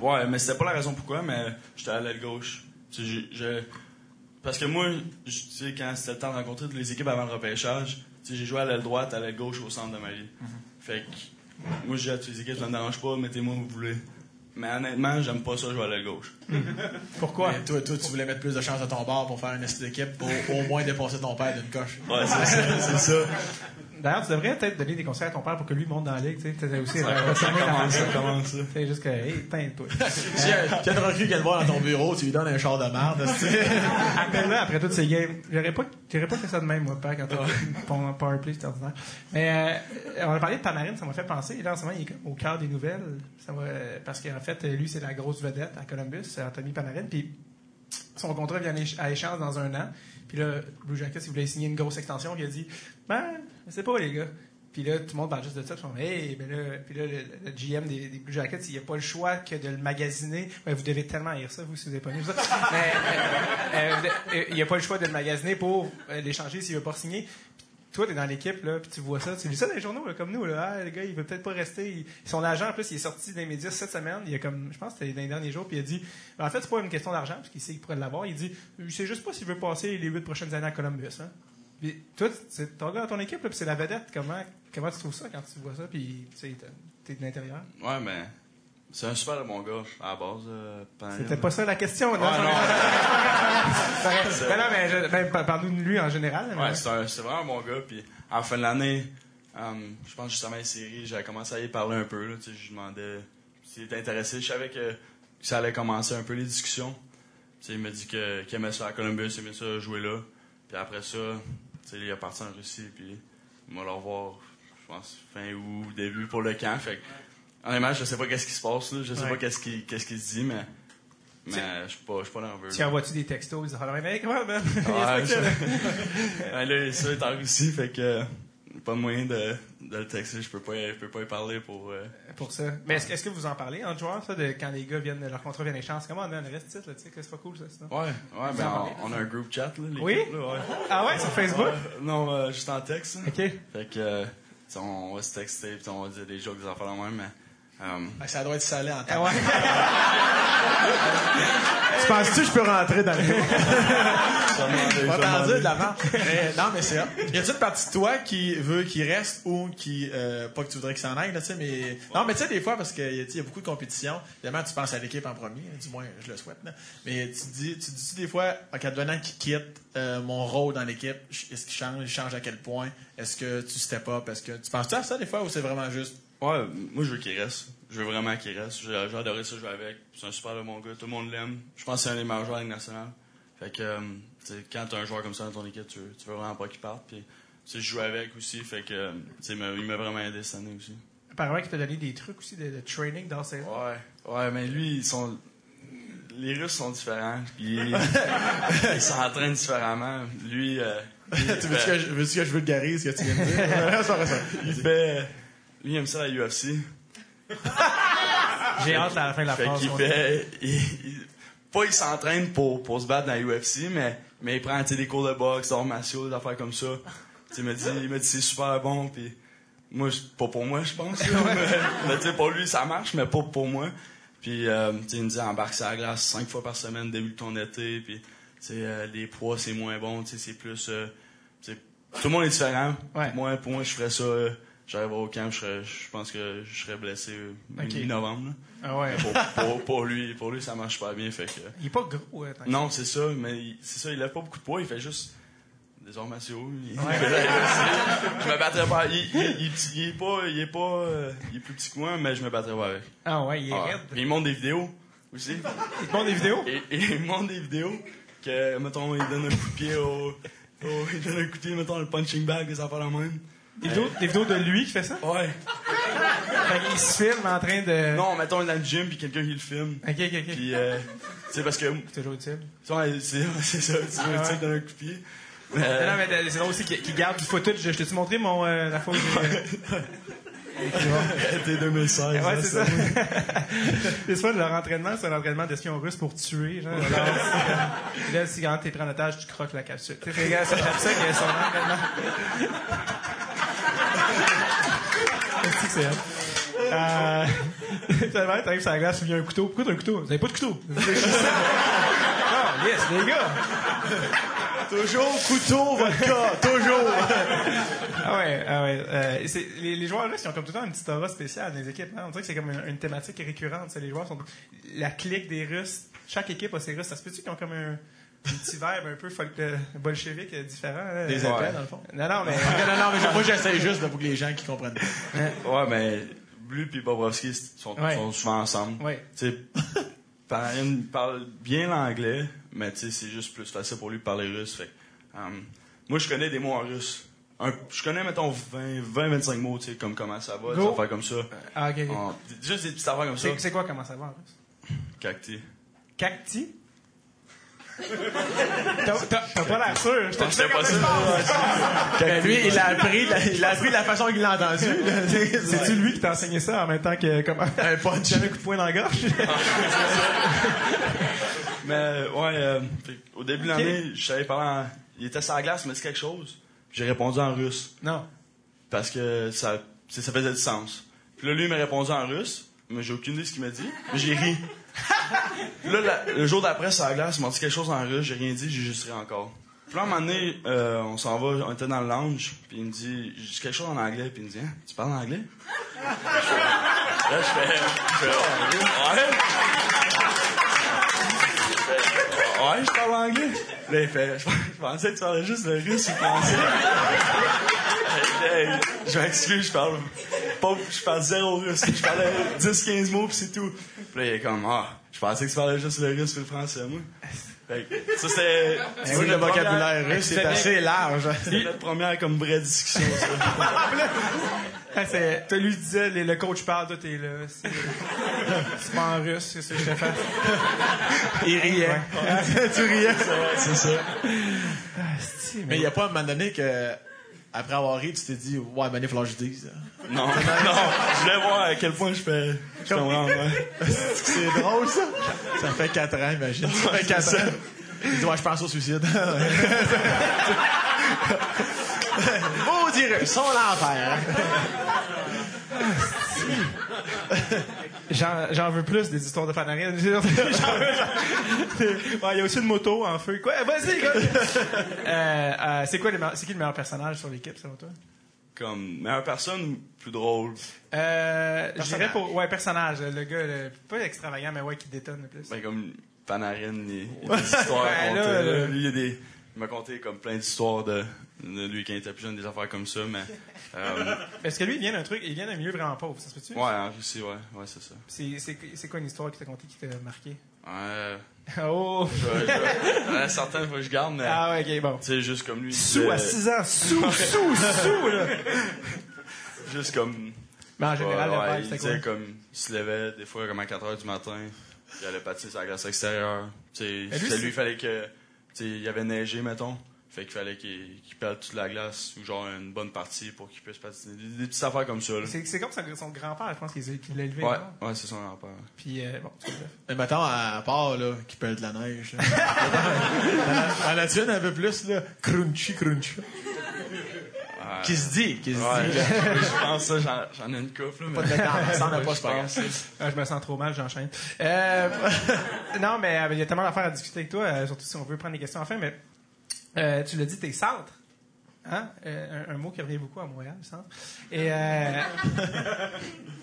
Ouais, mais c'était pas la raison pourquoi, mais j'étais à l'aile gauche. Parce que moi, je- tu sais, quand c'était le temps de rencontrer toutes les équipes avant le repêchage, tu sais, j'ai joué à l'aile droite, à l'aile gauche au centre de ma vie. Fait que, moi, j'ai à toutes les équipes, ça me dérange pas, mettez-moi où vous voulez. Mais honnêtement, j'aime pas ça jouer à l'aile gauche. Pourquoi? Mais toi, toi, tu voulais mettre plus de chance à ton bord pour faire une estime d'équipe pour au moins dépasser ton père d'une coche. Ouais, c'est ça, c'est ça. D'ailleurs, tu devrais peut-être donner des conseils à ton père pour que lui monte dans la ligue. Tu sais, aussi Ça euh, ça la commence, ça commence, ça. C'est juste que, hey, teins-toi. Si y a une recrue qui vient te voir dans ton bureau, tu lui donnes un char de merde. tu sais. Appelle-le après toutes ces games. J'aurais pas, j'aurais pas fait ça de même, moi, père, quand t'as ton powerplay, c'était ordinaire. Mais, euh, on a parlé de Panarin, ça m'a fait penser. Là, en ce moment, il est au cœur des nouvelles. Ça parce qu'en fait, lui, c'est la grosse vedette à Columbus, c'est Anthony Panarin. Puis, son contrat vient à échéance dans un an. Puis là, Blue Jackets, il voulait signer une grosse extension. Puis il a dit, ben, je sais pas, les gars. Puis là, tout le monde parle juste de ça. Puis ils font, hey, ben là, puis là, le, le GM des, des Blue Jackets, il n'y a pas le choix que de le magasiner. Ben, vous devez tellement haïr ça, vous, si vous n'avez pas vu ça. Mais, euh, euh, euh, il n'y a pas le choix de le magasiner pour l'échanger s'il ne veut pas signer. toi, t'es dans l'équipe, là, puis tu vois ça, tu lis ça dans les journaux, là, comme nous, là. Ah, le gars, il veut peut-être pas rester. Il- son agent, en plus, il est sorti les médias cette semaine. Il a comme, je pense que c'était dans les derniers jours, puis il a dit, en fait, c'est pas une question d'argent, parce qu'il sait qu'il pourrait l'avoir. Il dit, je sais juste pas s'il veut passer les huit prochaines années à Columbus, hein. Puis toi, c'est ton gars dans ton équipe, c'est la vedette. Comment, comment tu trouves ça quand tu vois ça, puis tu sais, t'es- de l'intérieur? Ouais, mais c'est un super bon gars à la base. euh. C'était pas ça la question, là. Ouais, non. ben non, mais je- ben, par- parle-nous de lui en général. mais- Ouais, c'est un- c'est vraiment un bon gars. Puis à la fin de l'année, euh, je pense justement les séries, j'avais commencé à y parler un peu. Là, tu sais, je lui demandais s'il était intéressé. Je savais que, ça allait commencer un peu les discussions. Tu sais, il m'a dit que- qu'il aimait ça à Columbus, il aimait ça jouer là. Puis après ça, sais, il est parti en Russie. Puis il va le revoir, je pense, fin août, début pour le camp. Fait que, honnêtement, je sais pas qu'est-ce qui se passe. Là. Je sais Ouais. pas qu'est-ce qui, qu'est-ce qui se dit, mais, mais je suis pas, je suis pas nerveux. Tu envoies-tu des textos, ils disent, mais comment? Ouais, ça, Ouais, là, ça est en Russie, fait que pas moyen de, de le texter. Je peux pas, y- je peux pas y parler pour. euh, pour ça. Mais est-ce, que vous en parlez entre joueurs, ça, de quand les gars viennent, leur contrat vient échéance? Comment on a un reste là, tu sais, que c'est pas cool, ça, ça? Ouais, ouais, ben en parlez? on, on a un groupe chat, là. l'équipe, Oui? là, ouais. Ah ouais, sur Facebook? Ouais, non, euh, juste en texte. là. OK. Fait que, euh, on, va se texter, puis on va dire des jokes, des affaires de même, mais. Euh, Ah, Ça doit être salé en temps. ouais. Tu penses-tu que je peux rentrer dans le Pas vais t'en demander. dire de l'avant. Non, mais c'est ça. Y a-t-il une partie de toi qui veut qu'il reste ou qui, euh, pas que tu voudrais qu'il s'en aille, là, tu sais, mais, non, mais tu sais, des fois, parce qu'il a- y a beaucoup de compétition, évidemment, tu penses à l'équipe en premier, du moins, je le souhaite, là. Mais tu dis, tu dis des fois, en devenant qu'il quitte, euh, mon rôle dans l'équipe, est-ce qu'il change, il change à quel point? Est-ce que tu step up? Est-ce que, tu penses-tu à ça des fois ou c'est vraiment juste, Ouais, moi je veux qu'il reste. Je veux vraiment qu'il reste. J'ai adoré ça jouer avec. C'est un super de bon gars. Tout le monde l'aime. Je pense que c'est un des meilleurs joueurs de la Ligue nationale. Fait que, euh, tu sais, quand t'as un joueur comme ça dans ton équipe, tu veux, tu veux vraiment pas qu'il parte. Puis, tu sais, je joue avec aussi. Fait que, euh, tu sais, il m'a- vraiment aidé cette année aussi. Apparemment qu'il t'a donné des trucs aussi de, de training dans ces Ouais, ouais, mais lui, ils sont. Les Russes sont différents. Puis, ils s'entraînent différemment. Lui, euh, tu veux-tu que, je- que je vulgarise ce que tu viens de dire? Il fait. Lui, il aime ça la UFC. J'ai hâte à la fin de la Fait phrase. qu'il qu'on- fait. il- il- pas il s'entraîne pour, pour se battre dans la UFC, mais, mais il prend des cours de boxe, d'arts martiaux, des affaires comme ça. Il m'a dit, il m'a dit c'est super bon, puis moi, pas pour moi, je pense. là, mais mais tu sais, pour lui, ça marche, mais pas pour moi. Puis, euh, il me dit, embarque sur la glace cinq fois par semaine, début de ton été, puis, euh, les poids, c'est moins bon, c'est plus. euh, tout le monde est différent. Ouais. Moi, pour moi, je ferais ça. J'arriverais au camp, je, serais- je pense que je serais blessé euh, mi-novembre. Ah ouais. Pour, pour, pour lui, pour lui, ça marche pas bien. Fait que, Il est pas gros, hein, non, c'est ça, mais il- c'est ça, il lève pas beaucoup de poids, il fait juste des arts martiaux. Il, Ouais. je me battrais pas. Il, il, il est pas, il est pas, euh, il est plus petit que moi, mais je me battrais pas avec. Ah ouais, il est Ah, raide. il monte des vidéos aussi. Il montre des vidéos? Et, et il monte des vidéos que, mettons, il donne un coup de pied au, au- il donne un coup de pied, mettons, le punching bag, des affaires la même. Des vidéos, des vidéos de lui qui fait ça? Ouais. Fait qu'il se filme en train de. Non, mettons, il est dans le gym, puis quelqu'un qui le filme. Ok, ok, ok. Puis, euh, tu sais, parce que, C'est toujours utile. c'est c'est ça, tu veux, tu sais, donner un coup de pied. Non, Euh, non, mais euh, c'est drôle aussi qu'il qu'il garde du footage. Je t'ai-tu montré mon, euh, la fois où j'ai- C'était 2016. Ouais, c'est ça. c'est ça, leur entraînement, c'est un entraînement d'espion russe pour tuer, genre. C'est- là, si quand t'es pris en otage, tu croques la capsule. Tu sais, gars, ça, j'aime ça qu'il y ait son entraînement. C'est? Euh, t'arrives sur la glace, il y a un couteau. Pourquoi t'as un couteau? Vous avez pas de couteau? Ça. Ah, yes, les gars! Toujours couteau, vodka, toujours. Ah ouais, ah ouais. Euh, les, les joueurs russes, ils ont comme tout le temps une petite aura spéciale dans les équipes. hein. On dirait que c'est comme une, une thématique récurrente. Les joueurs sont la clique des Russes. Chaque équipe a ses Russes. Ça se peut-tu qu'ils ont comme un, un petit vibe un peu folk, euh, bolchevique euh, différent? là? Des épais, dans le fond. Non, non, mais non, non, non, mais moi, j'essaie juste pour que les gens qui comprennent. Ouais, mais Blue et Bobrovski sont, Ouais. sont souvent ensemble. Sais, Panarin parle bien l'anglais, mais tu sais, c'est juste plus facile pour lui de parler russe. Fait, que, um, moi, je connais des mots en russe. Un- je connais, mettons, 20-25 mots, tu sais, comme comment ça va, des affaires comme ça. ah, ok, juste des petites affaires comme ça. C'est, c'est quoi comment ça va en russe? Cacti. Cacti? T'as, pas l'air sûr. Je te Ah, pas ça. Ben, lui, il a appris, la- il a appris de la façon qu'il l'a entendu. C'est-tu lui qui t'a enseigné ça en même temps que comme Un punch. Un coup de poing dans la gorge? Mais ouais, euh, au début de l'année, je savais parler Il était sur la glace, mais c'est quelque chose. J'ai répondu en russe Non. parce que ça, ça faisait du sens. Puis là, lui, il m'a répondu en russe, mais j'ai aucune idée de ce qu'il m'a dit. Mais j'ai ri. Là, le jour d'après, sur la glace, il m'a dit quelque chose en russe, j'ai rien dit, j'ai juste ri encore. Puis là, à un moment donné, euh, on s'en va, on était dans le lounge, puis il me dit, j'ai dit quelque chose en anglais, puis il me dit, hein, tu parles anglais? Là, je fais, je fais, ouais. Ouais, je parle anglais. Là, il fait, je je pensais que tu parlais juste le russe français. Hey, je m'excuse, je parle je parle zéro russe. Je parlais 10-15 mots pis c'est tout. Puis là, il est comme, ah, je pensais que tu parlais juste le russe et le français, moi. Fait que, ça, c'était, Tu vois, le vocabulaire russe est assez large. c'était notre première comme vraie discussion, ça. Ah, c'est- Toi, lui disais, les- le coach parle, toi, t'es là. C'est c'est pas en russe, c'est ce que je te fais. Il riait. tu riais. C'est ça. Mais il n'y a pas un moment donné que, après avoir ri, tu t'es dit, ouais, mais il falloir que je dise. Non, non, je voulais voir à quel point je fais, je comprends, ouais. C'est drôle, ça. Ça fait 4 ans, imagine. Ça fait 4 ans. Il dit, ouais, je pense au suicide. Maudit russe, on l'enfer. J'en veux plus des histoires de Panarin. J'en veux- Ouais, Il y a aussi une moto en feu. Quoi? Vas-y! Euh, euh, c'est quoi c'est qui le meilleur personnage sur l'équipe, selon toi? Comme, meilleure personne, plus drôle? Euh, je dirais pour, ouais, personnage. Le gars, le- pas extravagant, mais ouais, qui détonne le plus. Ben, comme Panarin, il y a des histoires à là, là. là. Lui, il, y a des, il m'a conté comme plein d'histoires de lui quand il était plus jeune, des affaires comme ça, mais... Euh, Parce que lui, il vient d'un truc, il vient d'un milieu vraiment pauvre, ça se peut-tu? ouais, en Russie, ouais, ouais, c'est ça. C'est, quoi une histoire qui t'a conté qui t'a marqué? Ouais, Oh! je, je, ouais, certaines fois, je garde, mais... Ah ouais, ok, bon. Tu sais, juste comme lui... Sous à disait- 6 ans, sous, sous, sous, là! Juste comme... Mais en général, ouais, c'était quoi? comme... Il se levait, des fois, comme à 4 heures du matin, il allait patiner sur la glace extérieure. Tu sais, lui, c'est c'est- lui, il fallait que... Tu sais, il y avait neigé, mettons. Fait qu'il fallait qu'il qu'il pèle toute la glace, ou genre une bonne partie pour qu'il puisse patiner. Des, des petites affaires comme ça. C'est, comme son, son grand-père, je pense, qu'il, qu'il l'a élevé. Ouais, non? ouais, c'est son grand-père. Puis, euh, bon. Mais mettons, à part, là, qui pèle de la neige. Dans la tienne, un peu plus, là, crunchy, crunchy. Qui se dit, qui se Ouais, dit. je, je pense ça, j'en, ai une couple, là, mais... Pas de ça, n'a pas, je pense. Ah, je me sens trop mal, j'enchaîne. Euh, non, mais euh, il y a tellement d'affaires à discuter avec toi, euh, surtout si on veut prendre des questions enfin, mais euh, tu l'as dit, t'es centre. Hein? Euh, un, mot qui revient beaucoup à Montréal, centre. Et, euh,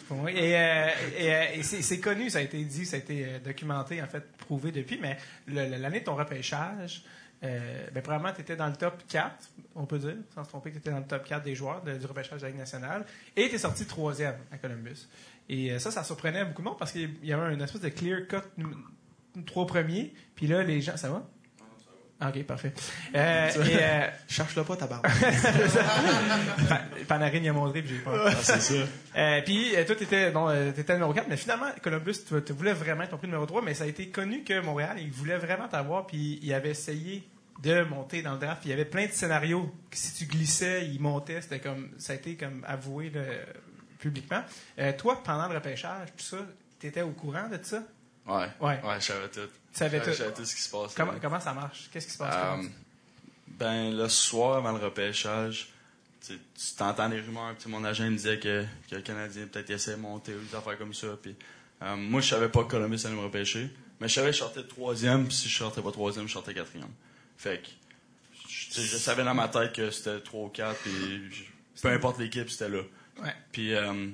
c'est, connu, ça a été dit, ça a été documenté, en fait, prouvé depuis, mais le- le- l'année de ton repêchage, euh, ben, probablement, tu étais dans le top 4, on peut dire, sans se tromper, tu étais dans le top 4 des joueurs du repêchage de la Ligue nationale, et tu es sorti troisième à Columbus. Et ça, ça surprenait beaucoup de monde parce qu'il y avait une espèce de clear cut, trois premiers, puis là, les gens. Ça va? Ok, parfait. Euh, et, euh, Cherche-le pas, ta barbe. Pa- Panarin il a montré, puis j'ai peur. Ah, c'est ça. Euh, puis toi, t'étais bon, t'étais numéro 4, mais finalement, Columbus, tu, tu voulais vraiment être ton prix numéro 3, mais ça a été connu que Montréal, il voulait vraiment t'avoir, puis il avait essayé de monter dans le draft. Puis il y avait plein de scénarios que si tu glissais, il montait. C'était comme ça a été comme avoué là, publiquement. Euh, toi, pendant le repêchage, tout ça, t'étais au courant de ça? Ouais. Ouais. Ouais, je savais tout. Tu savais Je tout. savais tout ce qui se passe. Comment, ça marche? Qu'est-ce qui se passe? Euh, ben, le soir avant le repêchage, tu t'entends des rumeurs. Puis mon agent me disait que, que le Canadien peut-être essaie de monter ou des affaires comme ça. Puis, euh, moi, je savais pas que Columbus allait me repêcher. Mais je savais que je sortais troisième. Puis si je sortais pas troisième, je sortais quatrième. Fait que je, je savais dans ma tête que c'était 3 ou 4. Puis je- peu importe l'équipe, c'était là. Ouais. Puis, euh,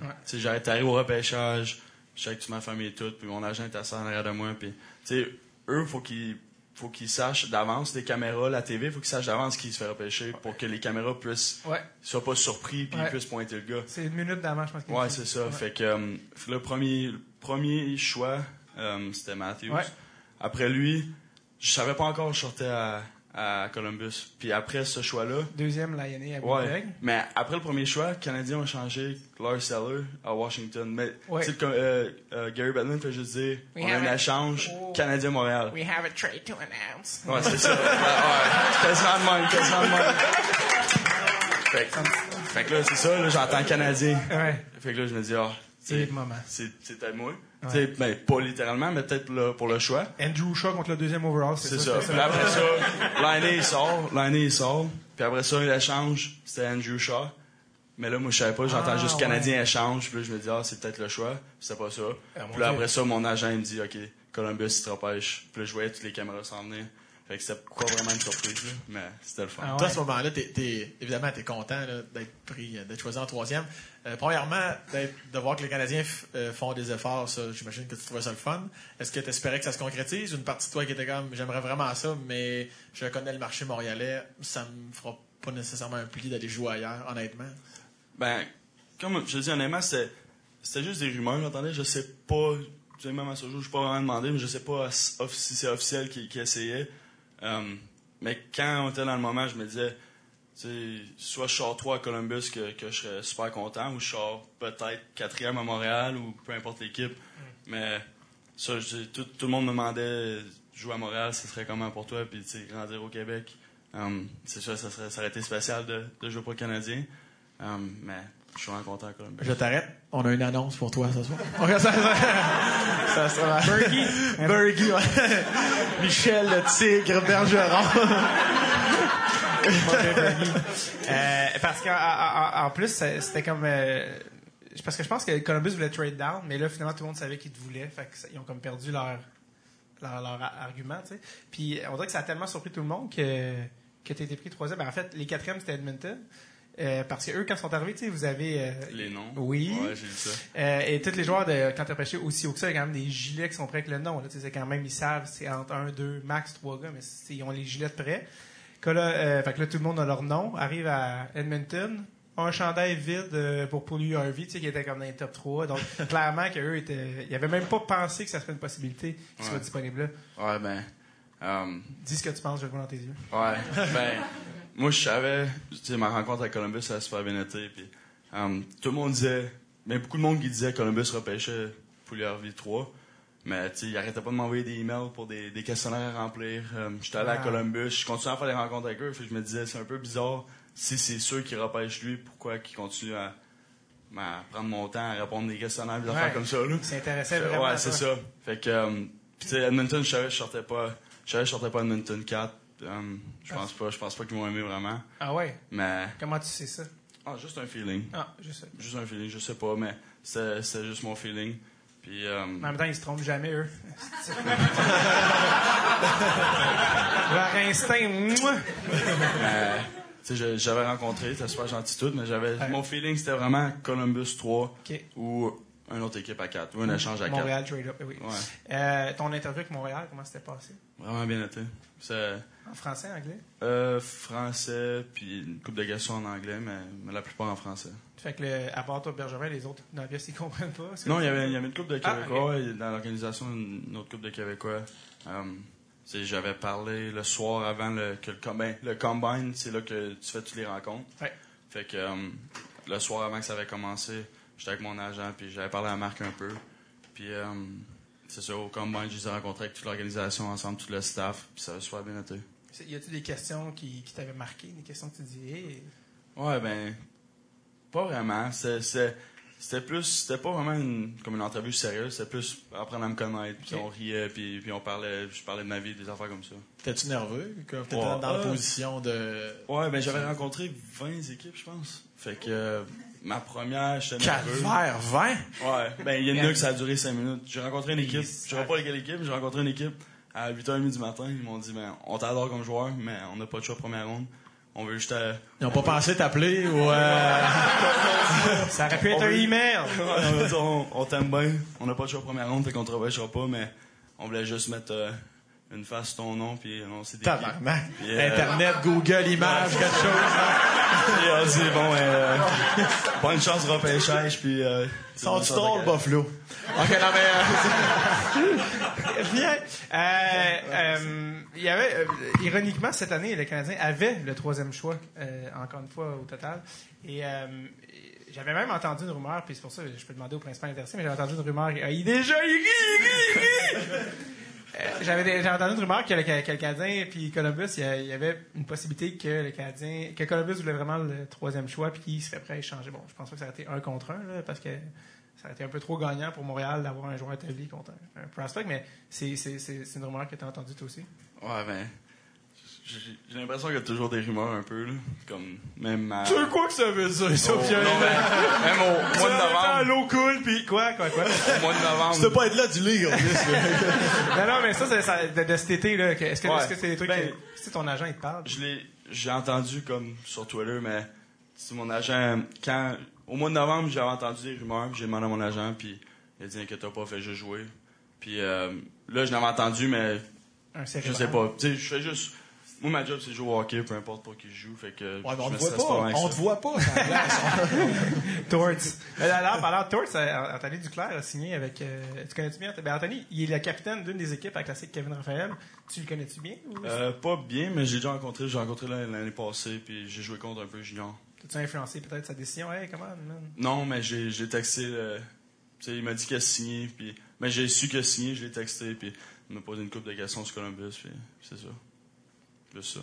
arrivé au repêchage, je savais que toute ma famille et tout, puis mon agent était assis en arrière de moi, puis, tu sais, eux, faut qu'ils faut qu'ils sachent d'avance, les caméras, la TV, faut qu'ils sachent d'avance qui se fait repêcher pour que les caméras puissent, Ouais. soient pas surpris, puis Ouais. puissent pointer le gars. C'est une minute d'avant, je pense. Ouais, c'est ça. Ouais. Fait que euh, le premier, le premier choix, euh, c'était Matthews. Ouais. Après lui, je savais pas encore je sortais à, à Columbus. Puis après ce choix-là, Deuxième, Lyonnais à Ouais. Winnipeg. Mais après le premier choix, les Canadiens ont changé Lars Seller à Washington. Mais Ouais. tu sais, euh, euh, Gary Bettman fait juste dire We on a un échange Oh. Canadien-Montréal. We have a trade to announce. Ouais, c'est ça. ouais, ouais. Quasiment de même, quasiment de même. Fait que, fait que là, c'est ça, là, j'entends Canadien. Ouais. Fait que là, je me dis, ah, C'est le moment. c'est c'est peut-être moi. Tu sais, ben, pas littéralement, mais peut-être là, pour le choix. Andrew Shaw contre le deuxième overall, c'est C'est ça. Puis après ça, l'année, il sort. L'année, il sort. Puis après ça, il échange. C'était Andrew Shaw. Mais là, moi, je savais pas. J'entends Ah, juste ouais. Canadien échange. Puis là, je me dis, ah, c'est peut-être le choix. Puis c'était pas ça. Ah, puis là, après ça, mon agent, il me dit, OK, Columbus, il te repêche. Puis là, je voyais toutes les caméras s'en venir. Fait que c'était pas vraiment une surprise, là. Mais c'était le fun. Ah, Toi, à ce moment-là, t'es, t'es- évidemment, tu es content là, d'être pris, euh, d'être choisi en troisième. Euh, premièrement, d'être- de voir que les Canadiens f- euh, font des efforts, ça, j'imagine que tu trouvais ça le fun. Est-ce que tu espérais que ça se concrétise? Une partie de toi qui était comme, j'aimerais vraiment ça, mais je connais le marché montréalais, ça me fera pas nécessairement un pli d'aller jouer ailleurs, honnêtement. Ben, comme je te dis honnêtement, c'était, c'était juste des rumeurs. Attendez, je sais pas. Même à ce jour, je suis pas vraiment demandé, mais je sais pas si c'est officiel qui, qui essayait. Euh, mais quand on était dans le moment, je me disais, tu sais, soit je sors 3 à Columbus que, que je serais super content, ou je sors peut-être quatrième à Montréal, ou peu importe l'équipe. Mais ça, je dis, tout, tout le monde me demandait, jouer à Montréal, ce serait comment pour toi, puis grandir au Québec. Euh, c'est sûr, ça, serait, ça aurait été spécial de, de jouer pour le Canadien. Euh, mais je suis vraiment content Columbus. Je t'arrête. On a une annonce pour toi ce soir. Ok, ça, ça, ça, ça, Bergie. Bergie, ouais. Michel le Tigre Bergeron. Euh, parce qu'en en, en plus, c'était comme. euh, parce que je pense que Columbus voulait trade down, mais là, finalement, tout le monde savait qu'ils te voulaient. Fait que ça- ils ont comme perdu leur, leur, argument, tu sais. Puis on dirait que ça a tellement surpris tout le monde que, que tu été pris troisième. Ben, en fait, les quatrièmes, c'était Edmonton. Euh, parce que eux, quand ils sont arrivés, tu sais, vous avez. euh, Les noms. Oui. Ouais, j'ai vu ça. euh, et tous les joueurs de quand t'as pêché aussi haut que ça, il y a quand même des gilets qui sont prêts avec le nom. Là, Tu sais, c'est quand même, ils savent, c'est entre un, deux, max trois gars, mais ils ont les gilets de prêt. Que là, fait que là, tout le monde a leur nom, arrive à Edmonton, un chandail vide pour Paul Harvey, tu sais, qui était comme dans les top 3. Donc, clairement qu'eux étaient. Ils avaient même pas pensé que ça serait une possibilité qu'ils soient Ouais. disponibles là. Ouais, ben. euh, Dis ce que tu penses, je le vois dans tes yeux. ouais. ben, moi, je savais. Tu sais, ma rencontre à Columbus, ça a super bien été. Puis, euh, tout le monde disait. Mais beaucoup de monde qui disait que Columbus repêchait Pouliarvi 3. Mais, tu sais, il arrêtait pas de m'envoyer des emails pour des, des questionnaires à remplir. Euh, J'étais allé à. Columbus. Je continuais à faire des rencontres avec eux. Fait que je me disais, c'est un peu bizarre. Si c'est ceux qui repêchent lui, pourquoi qu'ils continuent à, à prendre mon temps à répondre des questionnaires, des Ouais. affaires comme ça, là. Ils s'intéressaient vraiment. Ouais, c'est ça. Fait que, pis tu sais, Edmonton, je savais je sortais pas, je savais que je sortais pas Edmonton 4. Euh, je pense pas, je pense pas qu'ils m'ont aimé vraiment. Ah ouais? Mais, Comment tu sais ça? ah, juste un feeling. Ah, je sais. Juste un feeling, je sais pas, mais c'est, c'est juste mon feeling. Puis, euh, Mais en même temps, ils se trompent jamais, eux. Leur instinct, sais, je- j'avais rencontré, c'était super gentil tout, mais j'avais, Ouais. mon feeling c'était vraiment Columbus 3 OK. ou une autre équipe à 4, ou un échange à 4. Montréal trade up, oui. Ouais, Euh, ton interview avec Montréal, comment c'était passé? vraiment bien été. En français, anglais? euh, français, puis une coupe de questions en anglais, mais, mais la plupart en français. Fait que, le, à part toi, Bergerin, les autres dans la pièce, ils comprennent pas. Non, il y avait, il y avait une couple de Ah, Québécois. Dans l'organisation, une autre couple de Québécois. Euh, J'avais parlé le soir avant le, que le, com- ben, le combine, c'est là que tu fais toutes les rencontres. Ouais. Fait que euh, le soir avant que ça avait commencé, j'étais avec mon agent, puis j'avais parlé à Marc un peu. Puis euh, c'est ça, au combine, je les ai rencontrés avec toute l'organisation ensemble, tout le staff, puis ça a super bien été. Y a-tu des questions qui, qui t'avaient marqué, des questions que tu dis, hey, Ouais, ben, pas vraiment. C'était plus, c'était pas vraiment une, comme une entrevue sérieuse, c'était plus apprendre à me connaître, puis on riait, puis, puis on parlait, je parlais de ma vie, des affaires comme ça. T'es-tu nerveux? T'étais Ouais. dans la position de. Ouais, ben j'avais rencontré 20 équipes, je pense. Fait que euh, ma première, j'étais nerveux. Calvaire, 20? Ouais, ben il y en a que ça a duré 5 minutes. J'ai rencontré une équipe, je sais pas laquelle équipe, j'ai rencontré une équipe à 8h30 du matin. Ils m'ont dit, ben on t'adore comme joueur, mais on n'a pas de choix première ronde. On veut juste à... Ils n'ont pas pensé t'appeler ou. euh, Ça aurait pu être On un veut- email! Ouais, on, on, t'aime bien, on n'a pas de choix première ronde, fait qu'on te repêchera pas, mais on voulait juste mettre euh, une face ton nom, puis on s'est dit. Tabarnak. Yeah. Internet, Google, images, quelque chose. hein? Puis on dit, bon, euh, bonne chance de repêchage, puis. Euh, Sont du drôle, bah. Buffalo. OK, non, mais. euh, Bien. Euh, euh, il y avait, euh, ironiquement, cette année, le Canadien avait le troisième choix, euh, encore une fois, au total. Et euh, j'avais même entendu une rumeur, puis c'est pour ça que je peux demander au principal intéressé, mais j'avais entendu une rumeur. Il déjà, il rit, il rit, il rit! Euh, J'avais entendu une rumeur que le, que le Canadien puis Columbus, il y, a- avait une possibilité que le Canadien, que Columbus voulait vraiment le troisième choix puis qu'il serait prêt à échanger. Bon, je pense pas que ça aurait été un contre un, parce que ça aurait été un peu trop gagnant pour Montréal d'avoir un joueur établi contre un, prospect, mais c'est une rumeur que tu as entendue toi aussi. Ouais, ben. J'ai l'impression qu'il y a toujours des rumeurs un peu, là. Comme, même à. Tu sais quoi que ça veut dire, ça, Oh, Pierre? non, mais même au mois de novembre. l'eau coule, puis Quoi, quoi, quoi? Au mois de novembre. Tu peux pas être là du lit, en plus. non, non, mais ça, c'est, ça- de, de cet été, là, que- est-ce que, Ouais. que c'est des trucs Ben, que, si ton agent, il te parle? Je l'ai, j'ai entendu comme sur Twitter, mais c'est mon agent. Quand, au mois de novembre, j'avais entendu des rumeurs, puis j'ai demandé à mon agent, puis il a dit inquiète pas, fais juste jouer. Puis euh, là, je l'avais entendu, mais Un je sais pas. Tu sais, je fais juste. Moi, ma job, c'est jouer au hockey, peu importe pour qui je joue. Fait que. Ouais, mais je on me te voit pas. On te voit pas. Torts. Mais Alors, parlant de Torts, euh, Anthony Duclair a signé avec. euh, tu connais-tu bien? Ben, Anthony, il est le capitaine d'une des équipes à classique Kevin Raphaël. Tu le connais-tu bien? Ou Euh, pas bien, mais j'ai déjà rencontré. J'ai rencontré l'année l'année passée, puis j'ai joué contre un peu junior. T'as-tu influencé peut-être sa décision? Hey, comment, man? Non, mais j'ai j'ai texté. le- tu sais, il m'a dit qu'il a signé, puis. Mais j'ai su qu'il a signé, je l'ai texté, puis il m'a posé une couple de questions sur Columbus, puis c'est ça. Ça.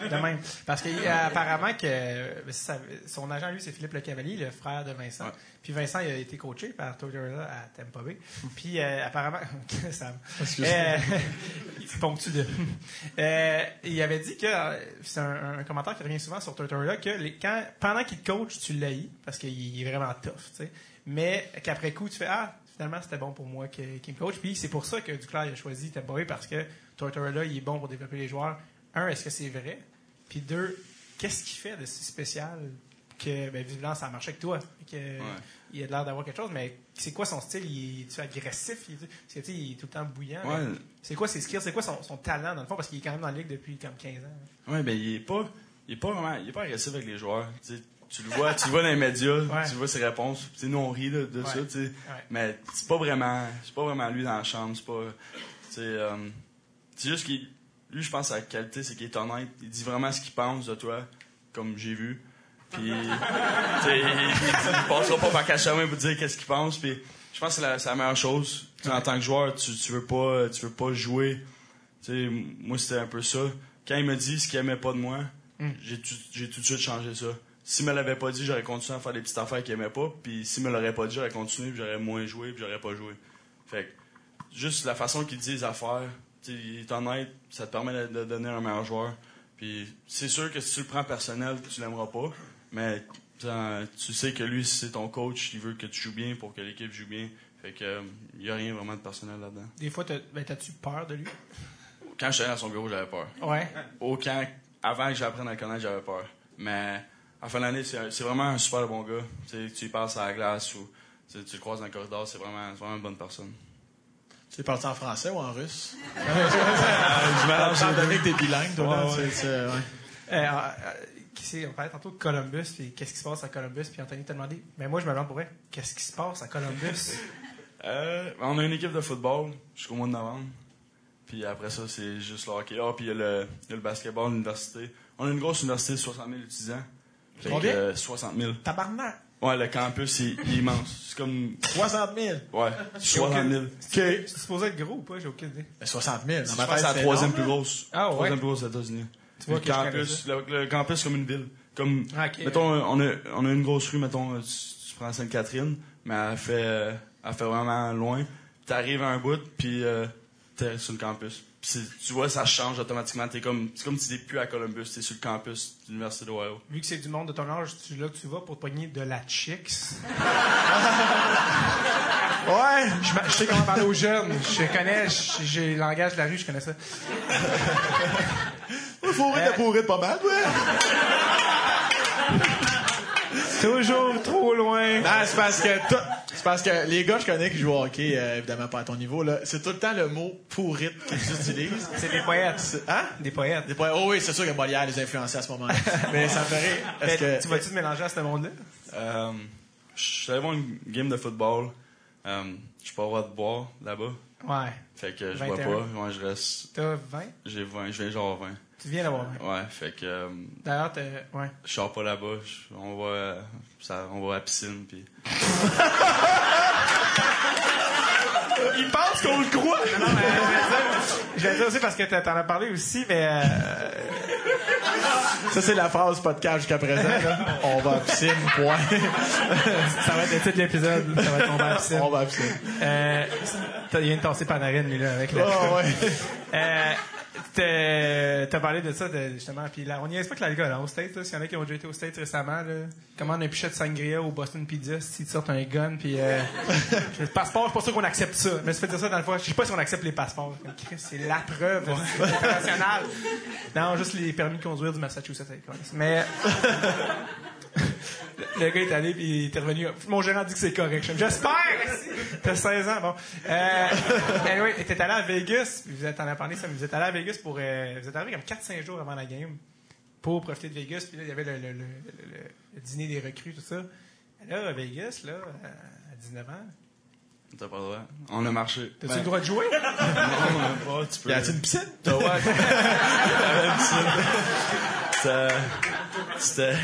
De même. Parce qu'apparemment que euh, ça- son agent, lui, c'est Philippe Le Cavalier, le frère de Vincent. Ouais. Puis Vincent, il a été coaché par Tortorella à Tampa Bay. Puis euh, apparemment... Sam. Euh, il ponctue de... Euh, il avait dit que... euh, C'est un, un commentaire qui revient souvent sur Tortorella, que les, quand, pendant qu'il te coach, tu l'haïs, parce qu'il est vraiment tough, tu sais. Mais qu'après coup, tu fais « Ah, finalement, c'était bon pour moi qu'il me coach. » Puis c'est pour ça que Duclair a choisi Tampa Bay, parce que Tortorella, il est bon pour développer les joueurs. Un, est-ce que c'est vrai? Puis deux, qu'est-ce qu'il fait de si spécial que, ben, visiblement, ça a marché avec toi? Que, Il a l'air d'avoir quelque chose, mais c'est quoi son style? Il est-tu agressif? Il est, tu il est tout le temps bouillant. Ouais. C'est quoi ses skills? C'est quoi son, son talent, dans le fond? Parce qu'il est quand même dans la ligue depuis comme 15 ans. Ouais, ben il est pas. Il est pas vraiment. Il est pas agressif avec les joueurs. Tu le vois, tu le vois dans les médias, Ouais. tu vois ses réponses. Tu nous on rit là, de Ouais. ça, tu sais. Ouais. Mais c'est pas vraiment. C'est pas vraiment lui dans la chambre. C'est pas. Euh, c'est juste qu'il. Lui, je pense, sa qualité, c'est qu'il est honnête. Il dit vraiment ce qu'il pense de toi, comme j'ai vu. Puis, il, il, passera pas par cache pour dire qu'est-ce qu'il pense. Puis, je pense que c'est la, meilleure chose. En tant que joueur, tu, tu veux pas, tu veux pas jouer. Tu sais, moi, c'était un peu ça. Quand il me dit ce qu'il aimait pas de moi, j'ai tout, j'ai tout de suite changé ça. S'il me l'avait pas dit, j'aurais continué à faire des petites affaires qu'il aimait pas. Puis, s'il me l'aurait pas dit, j'aurais continué, j'aurais moins joué, puis j'aurais pas joué. Fait que, juste la façon qu'il dit les affaires, il est honnête, ça te permet de, donner un meilleur joueur. Puis c'est sûr que si tu le prends personnel, tu l'aimeras pas, mais tu sais que lui, si c'est ton coach, il veut que tu joues bien pour que l'équipe joue bien. Fait que il y a rien vraiment de personnel là-dedans. Des fois, t'as- ben, t'as-tu peur de lui? Quand j'étais dans son bureau, j'avais peur. Ouais. Au camp, avant que j'apprenne à le connaître, j'avais peur. Mais à la fin de l'année, c'est vraiment un super bon gars. Tu tu y passes à la glace ou tu tu le croises dans le corridor, c'est vraiment, c'est vraiment une bonne personne. Tu es parti en français ou en russe? je mélange Étant donné que t'es bilingue, toi, Ouais, ouais. c'est- c'est- ouais. Euh, euh, euh, on parlait tantôt de Columbus, puis qu'est-ce qui se passe à Columbus, puis Anthony t'a demandé, mais moi je me demande pour vrai, qu'est-ce qui se passe à Columbus? Euh, on a une équipe de football jusqu'au mois de novembre. Puis après ça, c'est juste le hockey. Ah, puis il y, a le il y a le basketball, l'université. On a une grosse université de 60 000 étudiants. Combien? euh, 60 000. Tabarnak! Ouais, le campus, il, il est immense. C'est comme... 60 000! Ouais, 60 000. C'est supposé être gros ou pas? J'ai aucune idée. Ben, 60 000. Dans ma tête, c'est la troisième plus grosse. Ah, ouais? Troisième plus grosse aux États-Unis. Tu vois le campus, le, le campus comme une ville. Comme, Ah, mettons, on a, on a une grosse rue, mettons, euh, tu, tu prends Sainte-Catherine, mais elle fait, euh, elle fait vraiment loin. T'arrives à un bout, puis euh, t'es sur le campus. Tu vois, ça change automatiquement. T'es comme, c'est comme si t'es plus à Columbus, t'es sur le campus de l'Université d'Ohio. Vu que c'est du monde de ton âge, tu là que tu vas pour te pogner de la chicks. ouais, je, je sais comment parler aux jeunes. Je connais, j'ai le langage de la rue, je connais ça. de pourri de pas mal, ouais. Toujours trop loin. Non, c'est parce que tout- c'est parce que les gars que je connais qui jouent au hockey, euh, évidemment pas à ton niveau, là, c'est tout le temps le mot pourrite qu'ils utilisent. C'est des poètes. Hein? Des poètes. Des. Oh oui, c'est sûr que Molière les a influencés à ce moment-là. Mais ça me fait rire. Est-ce Mais que Tu vas-tu te mélanger à ce monde-là? Euh, je suis allé voir une game de football. Euh, je pas le droit de boire là-bas. Ouais. Fait que je bois 21. pas. Moi, je reste. T'as 20? J'ai 20, je viens genre 20. Tu viens d'avoir 20. Ouais, fait que. euh, D'ailleurs, t'as... Ouais. Je sors pas là-bas, on va, ça, on va à la piscine, puis il pense qu'on le croit? Non, mais je vais dire- dire aussi parce que t'en as parlé aussi, mais... euh, Ça, c'est la phrase podcast jusqu'à présent. Là. On va à piscine, point. Ça va être le titre de l'épisode. Ça va être on va à piscine. On va à piscine. Euh, t'as- il vient de tasser Panarin, lui, là, avec la... Oh, ouais. Euh, t'as parlé de ça, de- justement. Puis là, on n'y est pas que l'alcool, hein, aux States. S'il y en a qui ont déjà été aux States récemment, là, commande un pichet de sangria au Boston Pizza, s'ils te sortent un gun, puis euh, le passeport, je suis pas sûr qu'on accepte ça. Mais je fais dire ça dans le fois. Je sais pas si on accepte les passeports. C'est la preuve internationale. Non, juste les permis de conduire du Massachusetts. Mais le gars est allé puis il est revenu. Mon gérant dit que c'est correct. J'espère. T'as 16 ans, bon. Euh, anyway, t'es allé à Vegas. puis Vous êtes en parlé ça. mais Vous êtes allé à Vegas pour. euh, vous êtes arrivé comme 4-5 jours avant la game pour profiter de Vegas. Puis là, il y avait le, le- le- le- le dîner des recrues, tout ça. Là, à Vegas, là, à 19 ans, T'as pas le droit. On a marché. t'as-tu Ben, le droit de jouer? non, on a pas, tu peux. Y a-t-il une piscine? T'as ouais. C'était- C'était.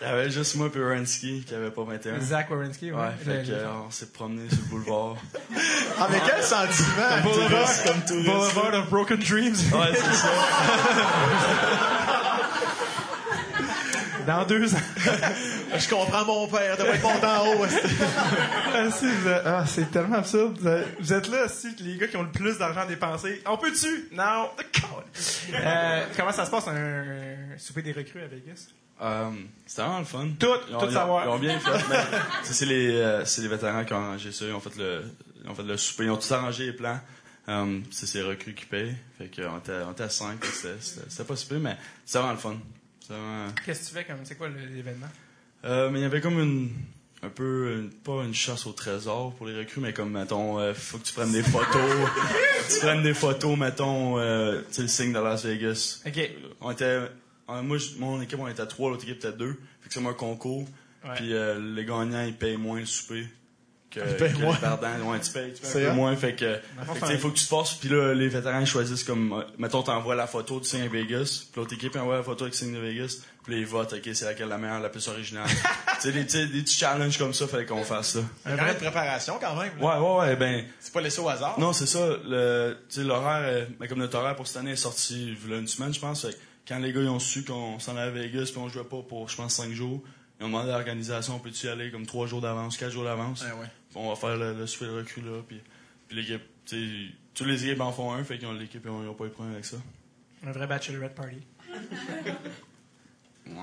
Il y avait juste moi et Wierenski qui avait pas 21. Zach Wierenski, ouais. Ouais, fait que, euh, on s'est promené sur le boulevard. Ah, mais quel sentiment! Touriste, comme touriste. Boulevard of Broken Dreams. Ouais, c'est ça. Dans deux ans. Je comprends mon père, de pas être en haut. Ah, ah, c'est tellement absurde. Vous êtes- là, si, les gars qui ont le plus d'argent à dépenser. On peut-tu? Non. Euh, comment ça se passe, un, souper des recrues à Vegas? Euh, C'était vraiment le fun. Tout, Ils ont- tout ils ont- savoir. Ils ont bien fait. c'est- les, euh, c'est les vétérans qui ont arrangé ça. Ils ont fait le, ils ont fait le souper. Ils ont tout arrangé les plans. C'est ces recrues qui payent. Fait qu'on était, on était à 5. C'était, c'était, c'était pas super, mais c'était vraiment le fun. Qu'est-ce que tu fais comme, c'est quoi l'événement? Euh, mais il y avait comme une, un peu, une- pas une chasse au trésor pour les recrues, mais comme, mettons, euh, faut que tu prennes des photos. tu prennes des photos, mettons, euh, tu sais, le signe de Las Vegas. OK. On était, euh, moi, mon équipe, on était à trois, l'autre équipe était à deux. Fait que c'est un concours. Puis euh, les gagnants, ils payent moins le souper. Que, payent que moins. les perdants. Ouais, tu payes, tu payes C'est un peu moins. Fait que, c'est- faut que tu te forces. Puis là, les vétérans, ils choisissent comme, euh, mettons, t'envoies la photo du signe à Vegas. Puis l'autre équipe envoie la photo avec le signe de Vegas. Puis là, ils votent, OK, c'est laquelle la meilleure, la plus originale. tu sais, des, petits challenges comme ça, fallait qu'on fasse ça. Un vrai de préparation quand même. là. Ouais, ouais, ouais, ben, C'est pas laissé au hasard. non, c'est ça. Le, tu sais, l'horaire, euh, ben, comme notre horaire pour cette année est sorti il y a une semaine, je pense. Fait que quand les gars ils ont su qu'on s'en allait à Vegas puis on jouait pas pour, je pense, cinq jours, ils ont demandé à l'organisation, on peut-tu y aller comme trois jours d'avance, quatre jours d'avance? Ouais. On va faire le, le souper de recrue là. Puis, puis l'équipe, tu sais, tous les équipes en font un, fait qu'ils ont l'équipe ils ont, ils ont pas eu de problème avec ça. Un vrai bachelorette party. Ouais.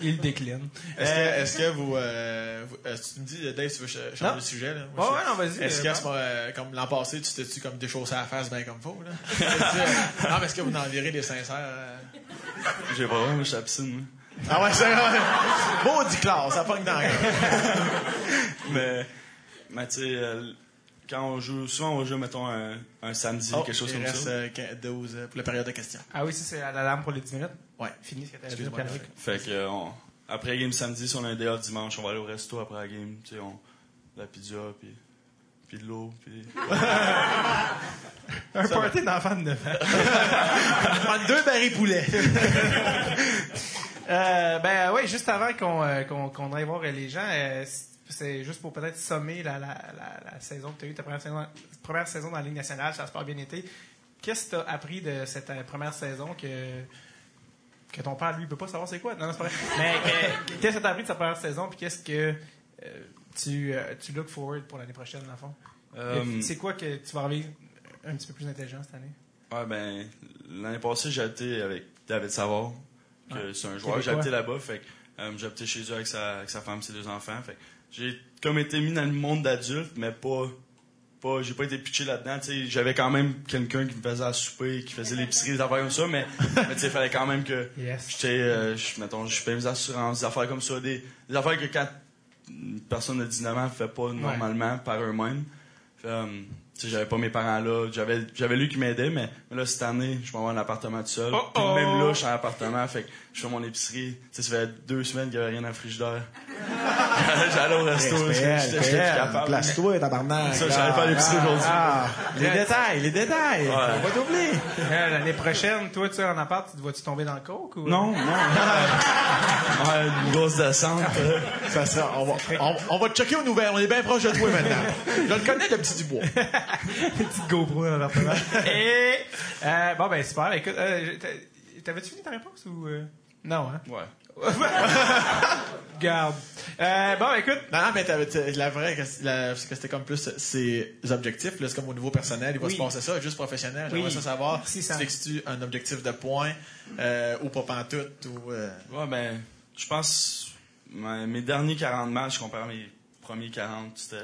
Il décline. Est-ce que, est-ce que vous, euh, vous- euh, tu me dis, Dave, tu veux ch- changer Non. de sujet, là? Ouais, ouais, non, vas-y. Est-ce euh, moment, euh, comme l'an passé, tu t'es-tu comme déchaussé à la face bien comme faut, là? Euh, non, mais est-ce que vous en virez des sincères? euh? J'ai pas vraiment, je suis à la piscine, moi. Ah ouais, c'est vrai. Maudit classe, ça pogne dans la gueule. Mais, mais tu sais, euh, quand on joue, souvent on joue, mettons, un, un samedi, Oh, quelque chose comme reste ça. euh, quin- 12 euh, pour la période de questions. Ah oui, ça, c'est à la lame pour les 10 minutes. Ouais. Fini ce que dit, Pierre-Luc. Fait que, euh, on- après la game samedi, si on a un day off dimanche, on va aller au resto après la game. Tu sais, on, de la pizza, puis, puis de l'eau, puis... Un party d'enfants de 9 ans. Prendre deux barils poulet. Euh, ben oui, juste avant qu'on euh, qu'on qu'on aille voir les gens, euh, c'est juste pour peut-être sommer la, la, la, la saison que tu as eue, ta première saison, première saison dans la Ligue nationale, ça a super bien été. Qu'est-ce que tu as appris de cette euh, première saison que, que ton père, lui, il peut pas savoir c'est quoi? Non, non, c'est pas vrai. Mais que- qu'est-ce que tu as appris de sa première saison, puis qu'est-ce que euh, tu, euh, tu look forward pour l'année prochaine, dans le fond? Euh, c'est quoi que tu vas arriver un petit peu plus intelligent cette année? ouais, ben, l'année passée, j'ai été avec David Savard, que Ouais. c'est un joueur. J'ai habité là-bas, fait que, euh, j'ai habité chez eux avec sa, avec sa femme, ses deux enfants. Fait j'ai comme été mis dans le monde d'adulte, mais pas, pas, j'ai pas été pitché là-dedans. J'avais quand même quelqu'un qui me faisait à souper, qui faisait l'épicerie, des affaires comme ça, mais, il fallait quand même que, Yes. J'étais, euh, mettons, je paye mes assurances, des affaires comme ça, des, des affaires que quand une personne de 19 ans fait pas normalement par eux-mêmes. Euh, j'avais pas mes parents là, j'avais, j'avais lui qui m'aidait, mais, mais là, cette année, je vais avoir un appartement tout seul. Oh Puis oh! même là, je suis en appartement, fait que je fais mon épicerie. Tu sais, ça fait deux semaines qu'il y avait rien dans le frigidaire. J'allais au resto, j'étais capable. Place-toi, tabarnak. Ça, j'allais faire l'épicerie aujourd'hui. Ah, les détails, les détails. Ouais. On va t'oublier. Euh, L'année prochaine, toi, tu sais, en appart, tu vas-tu tomber dans le coke ou? Non, non. ouais, une grosse descente. Ça sera, on, va, on, on va te checker aux nouvelles. On est bien proche de toi maintenant. Je le connais, le petit Dubois. Petite GoPro dans l'appartement. Et Euh, bon, ben, super. Écoute, euh, t'a- t'avais-tu fini ta réponse ou. euh? Non, hein? Ouais. Garde. Euh, bon, écoute. Non, non, mais t'avais- la vraie, que- la- parce que c'était comme plus ses objectifs, là, c'est comme au niveau personnel, il va Oui. se passer ça, juste professionnel. J'aimerais Oui. ça savoir Si, si ça- tu fixes-tu un objectif de points, euh, ou pas pantoute, ou, euh, Ouais, ben, je pense mes derniers 40 matchs comparé à mes premiers 40, c'était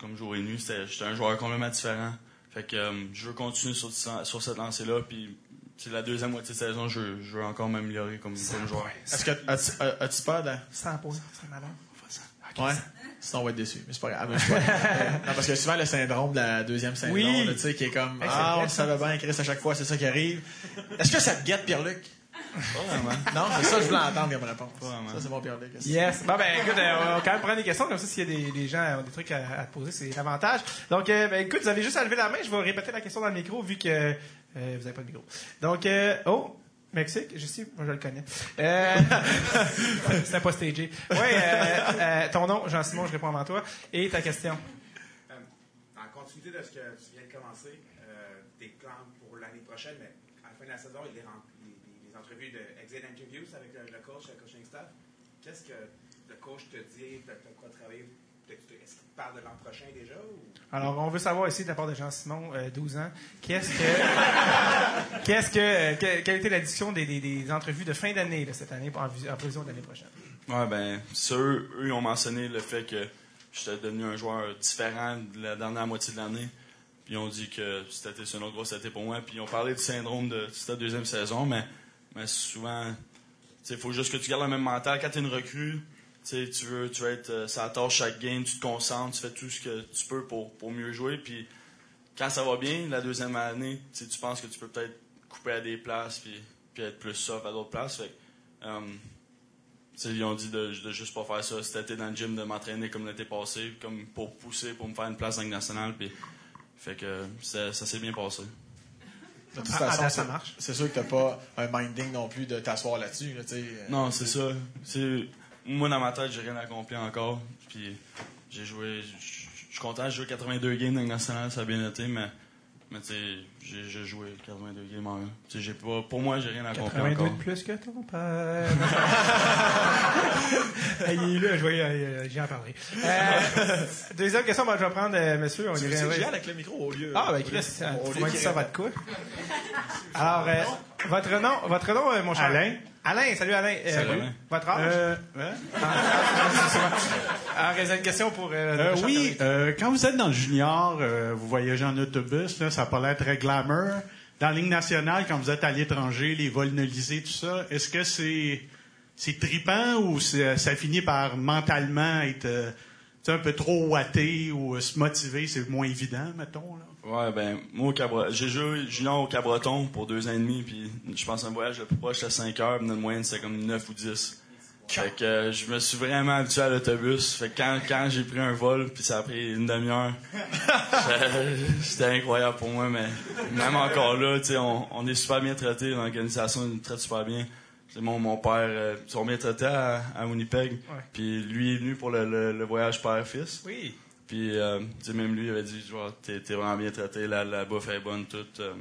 comme jour et nuit, c'était j'étais un joueur complètement différent. Fait que euh, je veux continuer sur, sur cette lancée-là, puis c'est la deuxième moitié de saison, je, veux- je veux encore m'améliorer comme, comme joueur. est-ce que, as-tu, as- as-tu peur de, 100 points, c'est malade. ouais? Sinon, on va être déçu. Mais c'est pas grave. Pas. Euh, non, parce que souvent, le syndrome de la deuxième saison, Oui. tu sais, qui est comme, Hey, ah, on le savait bien, Chris, à chaque fois, c'est ça qui arrive. Est-ce que ça te guette, Pierre-Luc? Pas vraiment. Non, c'est ça que je voulais entendre comme réponse. Pas vraiment. Ça, c'est mon Pierre-Luc. Yes. Bon, ben, écoute, euh, on va quand même prendre des questions, comme ça, s'il y a des, des gens qui ont des trucs à, à te poser, c'est l'avantage. Donc, euh, ben, écoute, vous avez juste à lever la main, je vais répéter la question dans le micro, vu que euh, vous n'avez pas de micro. Donc, euh, oh, Mexique, je sais, moi je le connais. Euh, C'était pas stagé. Oui, euh, euh, ton nom, Jean-Simon, je réponds avant toi. Et ta question. Euh, en continuité de ce que tu viens de commencer, tes plans pour l'année prochaine, mais à la fin de la saison, les, ren- les- les- entrevues de exit interviews avec le, coach, le coaching staff, qu'est-ce que le coach te dit, de quoi travailler? Peut-être que tu- Est-ce qu'il te parle de l'an prochain déjà? Ou... Alors, on veut savoir ici, de la part de Jean-Simon, euh, 12 ans, qu'est-ce que, qu'est-ce que, euh, que- quelle était la discussion des, des- des entrevues de fin d'année, là, cette année, en, en prévision de l'année prochaine? Ouais, ben, ça, eux, ils ont mentionné le fait que j'étais devenu un joueur différent de la dernière moitié de l'année. Puis ils ont dit que c'était une autre grosse été pour moi. Puis ils ont parlé du syndrome de cette deuxième saison, mais, mais souvent, il faut juste que tu gardes le même mental. Quand tu es une recrue, tu sais, tu veux, tu veux être euh, ça tâche chaque game, tu te concentres, tu fais tout ce que tu peux pour, pour mieux jouer. Puis quand ça va bien, la deuxième année, tu penses que tu peux peut-être couper à des places puis, puis être plus soft à d'autres places. Fait euh, sais, ils ont dit de, de juste pas faire ça cet été dans le gym, de m'entraîner comme l'été passé, comme pour pousser, pour me faire une place dans le national. Puis, fait que ça, ça s'est bien passé. De toute Ah, façon, ah, ça c'est- marche. C'est sûr que t'as pas un minding non plus de t'asseoir là-dessus, là, euh, Non, c'est ça. Moi, dans ma tête, j'ai rien accompli encore. Puis j'ai joué. Je suis content, j'ai joué 82 games dans le national, ça a bien été, mais, mais tu sais, j'ai joué 82 games en j'ai pas, pour moi, j'ai rien accompli 82 encore. de plus que ton père. Hey, il est là, je vais, j'y en parlerai. Euh, deuxième question, ben, je vais prendre, euh, monsieur, on Tu irait- avec le micro au lieu. Ah, ben, Chris, euh, ça va de quoi? Alors, euh, votre nom, votre nom, euh, mon cher. Alain. Alain, salut Alain. Euh, Salut, oui. Votre âge? Euh, hein? Alors, j'ai une question pour, euh, Euh, oui, euh, quand vous êtes dans le junior, euh, vous voyagez en autobus, là, ça n'a pas l'air très glamour. Dans la ligne nationale, quand vous êtes à l'étranger, les vols nolisés, tout ça, est-ce que c'est c'est tripant ou ça finit par mentalement être un peu trop watté ou se motiver, c'est moins évident, mettons? Là? Ouais, ben, moi, au Cabra- j'ai joué junior au Cabreton pour deux ans et demi, puis je pense un voyage le plus proche, c'était 5 heures, puis notre moyenne, c'était comme 9 ou 10. Fait que euh, je me suis vraiment habitué à l'autobus. Fait que quand, quand j'ai pris un vol, puis ça a pris une demi-heure, c'était- c'était incroyable pour moi, mais même encore là, tu sais, on, on est super bien traités, l'organisation nous traite super bien. C'est mon, mon père, euh, ils sont bien traités à, à Winnipeg, puis lui est venu pour le, le- le voyage père-fils. Oui. Puis, euh, tu sais, même lui, il avait dit, genre, t'es, t'es vraiment bien traité, la, la bouffe est bonne, tout. euh.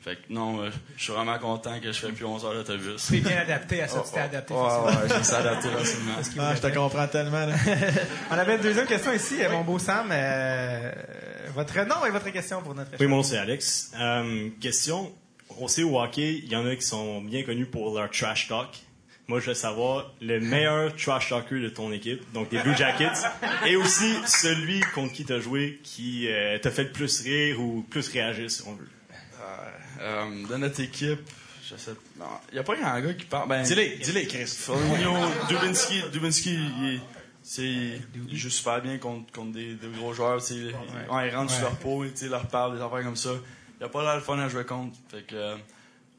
fait que non, euh, je suis vraiment content que je fais plus 11 heures d'autobus. C'est bien adapté à ça, tu t'es adapté. Ouais, facilement. ouais, j'ai essayé d'adapter facilement. Ah, je te comprends tellement, là. On avait une deuxième question ici, euh, mon beau Sam. euh, votre nom et votre question pour notre Oui, mon nom c'est Alex. Euh, question, on sait au hockey, il y en a qui sont bien connus pour leur trash talk. Moi, je veux savoir le meilleur trash talker de ton équipe, donc des Blue Jackets, et aussi celui contre qui tu as joué qui euh, t'a fait le plus rire ou plus réagir, si on veut. Euh, dans notre équipe, je sais Non, il n'y a pas un gars qui parle. Ben, Dis-les, dis-les, Chris. Foligno, Dubinsky, Dubinsky, il, est- c'est, il joue super bien contre, contre des, des gros joueurs. tu sais, Ils, ouais, ils rentrent sur leur peau, tu sais, ils leur parlent des affaires comme ça. Il n'y a pas l'air le fun à jouer contre. Fait que, euh,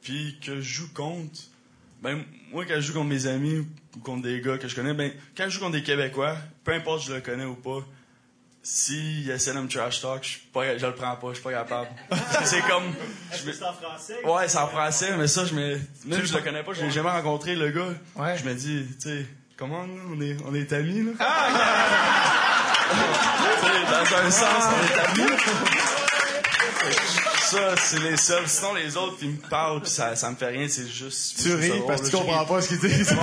puis que je joue contre, ben, moi, quand je joue contre mes amis ou contre des gars que je connais, ben, quand je joue contre des Québécois, peu importe si je le connais ou pas, s'il essaie de me trash talk, je, suis pas, je le prends pas, je suis pas capable. c'est comme. je me- C'est en français? Ouais, c'est en français, mais ça, je me. Même si je le connais pas, je l'ai jamais rencontré, le gars. Ouais. Je me dis, tu sais, comment là, on est, on est amis, là? Tu sais, dans un sens, on est amis. ça, c'est les seuls. Sinon, les autres, ils me parlent, puis ça, ça me fait rien, c'est juste. Tu ris parce que tu comprends pas ce qu'ils disent.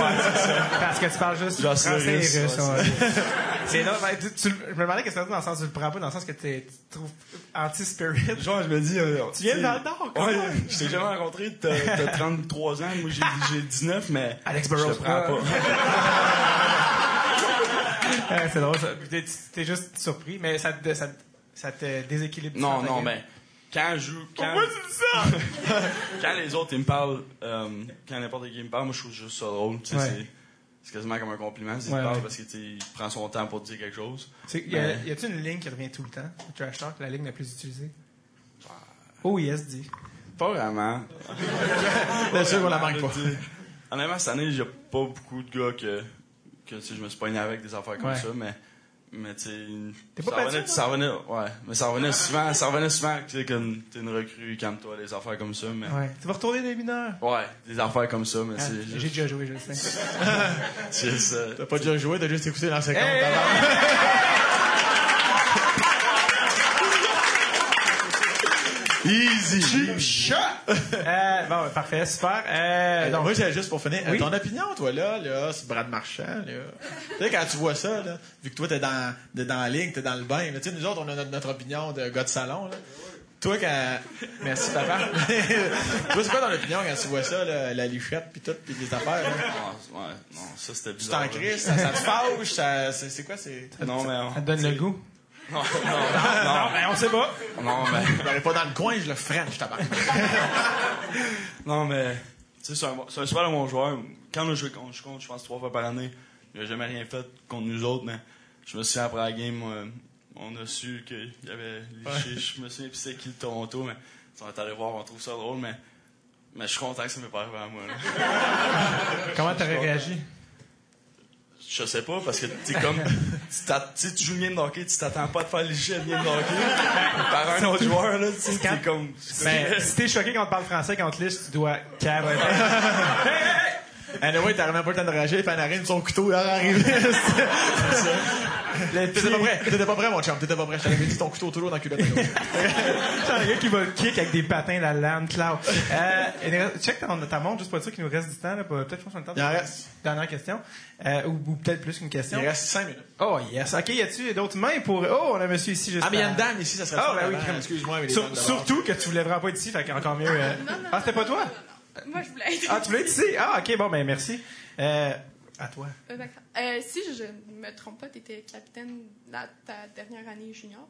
Parce que tu parles juste Genre, français c'est et russe, russe. ouais, ouais. C'est là, ben, tu, tu- je me demandais qu'est-ce que tu dans le sens, tu le prends pas dans le sens que t'es- tu trouves anti-spirit. Genre, je me dis. euh, Tu viens dans le Nord, Ouais, même. je t'ai jamais rencontré, t'as t'as 33 ans, moi j'ai j'ai 19, mais. Alex je Burrows. te prends pas. Ouais, c'est drôle, ça. T'es, juste surpris, mais ça te, ça, te- ça te déséquilibre. Non, non, mais. Quand je joue. Quand, Pourquoi tu dis ça? quand les autres ils me parlent, euh, quand n'importe qui me parle, moi je trouve juste ça drôle. tu sais, Ouais. c'est- C'est quasiment comme un compliment s'il Ouais, me parle ouais. parce qu'il prend son temps pour te dire quelque chose. Y, a, y a-tu une ligne qui revient tout le temps? Le trash talk, la ligne la plus utilisée? Oh yes, dit. Pas vraiment. Bien sûr qu'on la manque pas. Honnêtement, cette année, a pas beaucoup de gars que, que je me suis pogné avec des affaires comme Ouais. ça, mais. Mais tu sais, T'es pas ça toi? ça revenait, ouais, mais ça revenait souvent, ça revenait souvent que tu sais, comme t'es une recrue, calme-toi, des affaires comme ça, mais. Ouais. Tu vas retourner des mineurs? Ouais, des affaires comme ça, mais Ah, c'est J'ai juste, déjà joué, je le sais. c'est euh, T'as pas déjà joué, t'as juste écouté dans 50. Hey! Easy. Euh, bon, parfait, super. Euh, Donc, donc, moi, j'ai juste pour finir. euh, Oui. Ton opinion, toi, là, là, c'est Brad Marchand, là. tu sais, quand tu vois ça, là, vu que toi, t'es dans, t'es dans la ligne, t'es dans le bain, tu sais, nous autres, on a notre, notre opinion de gars de salon, là. Toi, quand. Merci, papa. toi, c'est quoi ton opinion quand tu vois ça, là, la lichette, pis tout, pis les affaires, là? ah, ouais, non, ça c'était Tu bizarre. t'en là. crises, ça, ça te fâche, ça, c'est, c'est quoi, c'est. Non, mais. on- ça te donne le goût? Non, non, non, Ben, on sait pas. non, mais. Pas dans le coin, je le freine, je tabac. Non, mais. Tu sais, c'est un, super bon joueur. Quand on a joué contre, je compte, je pense, trois fois par année, il n'a jamais rien fait contre nous autres, mais je me souviens après la game, euh, on a su qu'il y avait liché. Je me souviens, puis c'est qui le Toronto, mais on est allé voir, on trouve ça drôle, mais. Mais je suis content que ça m'est pas arrivé à moi. Là. Comment t'aurais réagi? Je sais pas, parce que tu comme. Tu, tu joues une game de hockey, tu t'attends pas de faire licher une game de hockey par un autre joueur, là. Tu sais, Quand- t'es comme. Ben, si t'es choqué quand on te parle français, quand on te tu dois carotter. Anyway, t'as vraiment pas le temps de réagir, Panarin, son couteau, il est arrivé. T'étais pas prêt, t'étais pas prêt, mon chum, t'étais pas prêt. Je t'avais dit ton couteau toujours dans la culotte. C'est un gars qui va le kick avec des patins la lame, Cloud. Euh, check ta, ta montre, juste pour être sûr qu'il nous reste du temps. Là, peut-être je pense qu'on a le temps. Il en reste. Dernière question. Euh, ou ou peut-être plus qu'une question. Il reste 5 minutes. Oh yes. OK, y a-tu d'autres mains pour... Oh, on a un monsieur ici juste Ah, mais il y a une dame ici, ça serait Ah, le fun ben oui. Excuse-moi, surtout que tu voulais vraiment pas être ici, fait qu'encore mieux. euh. Ah, c'était pas toi? Moi, je voulais être. Ah, tu voulais être ici? Ah, OK, bon, ben merci. Euh, à toi. Euh, d'accord. Euh, si je ne me trompe pas, tu étais capitaine la, ta dernière année junior?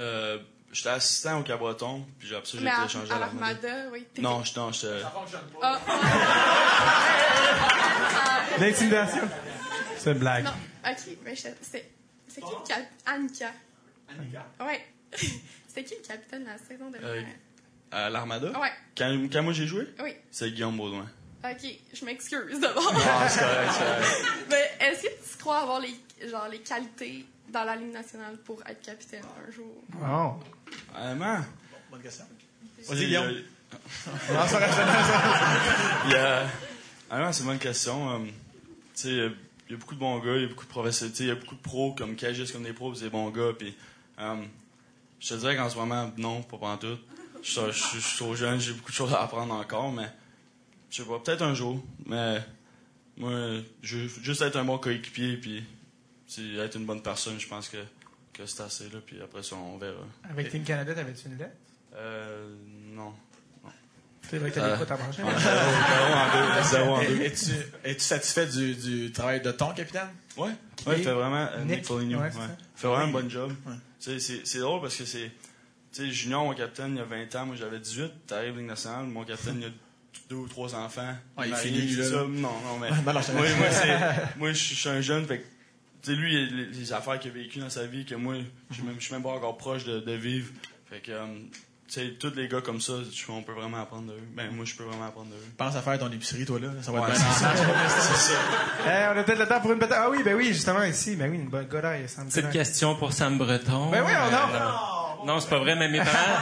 Euh, j'étais assistant au Cabreton, puis j'ai après ça, j'ai été à, échangé à à l'Armada. oui. Non, j'étais. non, j'étais- Ah, L'intimidation. C'est une blague. non, ok, mais je- c'est c'est qui le cap... Annika. Annika? Ouais. C'était qui le capitaine de la saison dernière? Euh, À l'Armada? Ouais, Quand, quand moi j'ai joué? oui. C'est Guillaume Baudouin. Ok, je m'excuse d'abord. Ah, c'est correct, c'est correct. mais est-ce que tu crois avoir les, genre, les qualités dans la Ligue nationale pour être capitaine un jour? Oh. Vraiment? Bonne question. C'est- Vas-y, Guillaume. Non, ça reste Il y a. Vraiment, c'est une bonne question. Euh, tu sais, il y a- il y a beaucoup de bons gars, il y a beaucoup de professionnels, tu sais, il y a beaucoup de pros comme qui agissent comme des pros, puis des bons gars. Puis, euh, je te dirais qu'en ce moment, non, pas en tout. Je suis- je suis je suis trop jeune, j'ai beaucoup de choses à apprendre encore, mais je sais pas, peut-être un jour. Mais moi, je veux juste être un bon coéquipier, puis être une bonne personne, je pense que, que c'est assez là, puis après ça, on verra. Avec Team Canada, t'avais-tu une lettre? Euh, non. C'est vrai que t'as des Euh, croûtes à manger. En deux. Es-tu satisfait du, du travail de ton capitaine? Ouais, ouais, il fait vraiment. euh, Nick? Nick Foligno, Ouais, fait vraiment un bon job. Ouais. C'est drôle parce que c'est. Tu sais, Junior, mon capitaine, il y a 20 ans, moi j'avais 18. T'arrives Ligue nationale, mon capitaine, il a deux ou trois enfants. Ah, il finit, tout là. ça? Non, non, mais. Non, non, je te moi, moi, c'est- moi, je suis un jeune, fait que. Tu sais, lui, il y a les, les affaires qu'il a vécues dans sa vie, que moi, je suis même, je suis même pas encore proche de, de vivre. Fait que. euh, tu sais, tous les gars comme ça, je- on peut vraiment apprendre d'eux. Ben, moi, je peux vraiment apprendre d'eux. Pense à faire ton épicerie, toi, là. Ça va Ouais, être c'est bien ça. Eh, on a peut-être le temps pour une bataille. Ah oui, ben oui, justement, ici. Ben oui, une bonne godaille, Sam Petite question pour Sam Breton. Ben oui, on Euh, a. Non, c'est pas vrai, mais mes parents.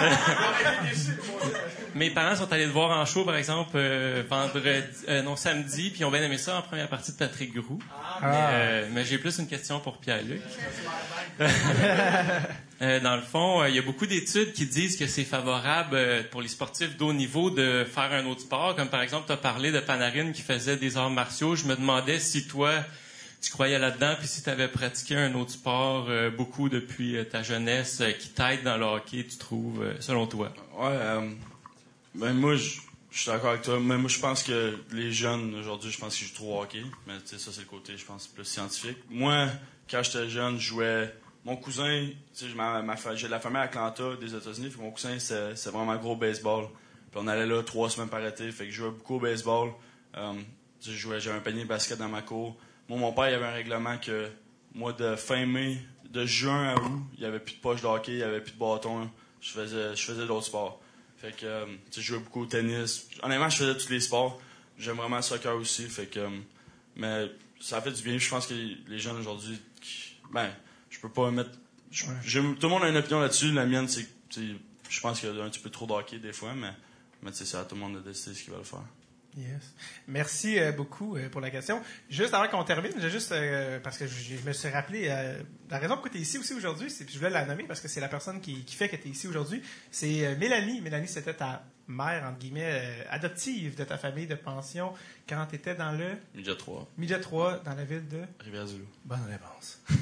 mes parents sont allés te voir en show, par exemple, euh, vendredi, euh, non, samedi, puis ils ont bien aimé ça en première partie de Patrick Groux. Mais, euh, mais j'ai plus une question pour Pierre-Luc. Dans le fond, il y a beaucoup d'études qui disent que c'est favorable pour les sportifs d'haut niveau de faire un autre sport, comme par exemple, tu as parlé de Panarin qui faisait des arts martiaux. Je me demandais si toi, tu croyais là-dedans, puis si tu avais pratiqué un autre sport euh, beaucoup depuis euh, ta jeunesse euh, qui t'aide dans le hockey, tu trouves, selon toi? Ouais, ben moi, je suis d'accord avec toi. Mais moi, je pense que les jeunes, aujourd'hui, je pense qu'ils jouent trop au hockey. Mais tu sais, ça, c'est le côté, je pense, plus scientifique. Moi, quand j'étais jeune, je jouais... Mon cousin, j'ai de la famille à Atlanta, des États-Unis, mon cousin, c'est vraiment gros baseball. Puis on allait là trois semaines par été, fait que je jouais beaucoup au baseball. J'avais un panier de basket dans ma cour. Moi, mon père, il avait un règlement que, moi, de fin mai, de juin à août, il n'y avait plus de poche de hockey, il n'y avait plus de bâton. Je faisais, je faisais d'autres sports. Fait que, euh, je jouais beaucoup au tennis. Honnêtement, je faisais tous les sports. J'aime vraiment le soccer aussi. Fait que, euh, mais ça fait du bien. Je pense que les jeunes aujourd'hui, ben, je peux pas mettre. je- tout le monde a une opinion là-dessus. La mienne, c'est, je pense qu'il y a un petit peu trop de hockey des fois, mais, mais à tout le monde de décider ce qu'il veut faire. Yes. Merci euh, beaucoup euh, pour la question. Juste avant qu'on termine, j'ai juste euh, parce que je, me suis rappelé euh, la raison pourquoi tu es ici aussi aujourd'hui, c'est je voulais la nommer parce que c'est la personne qui, qui fait que tu es ici aujourd'hui, c'est euh, Mélanie. Mélanie, c'était ta mère entre guillemets euh, adoptive de ta famille de pension quand tu étais dans le Midget 3, Midget 3 dans la ville de Rivière-du-Loup. Bonne réponse.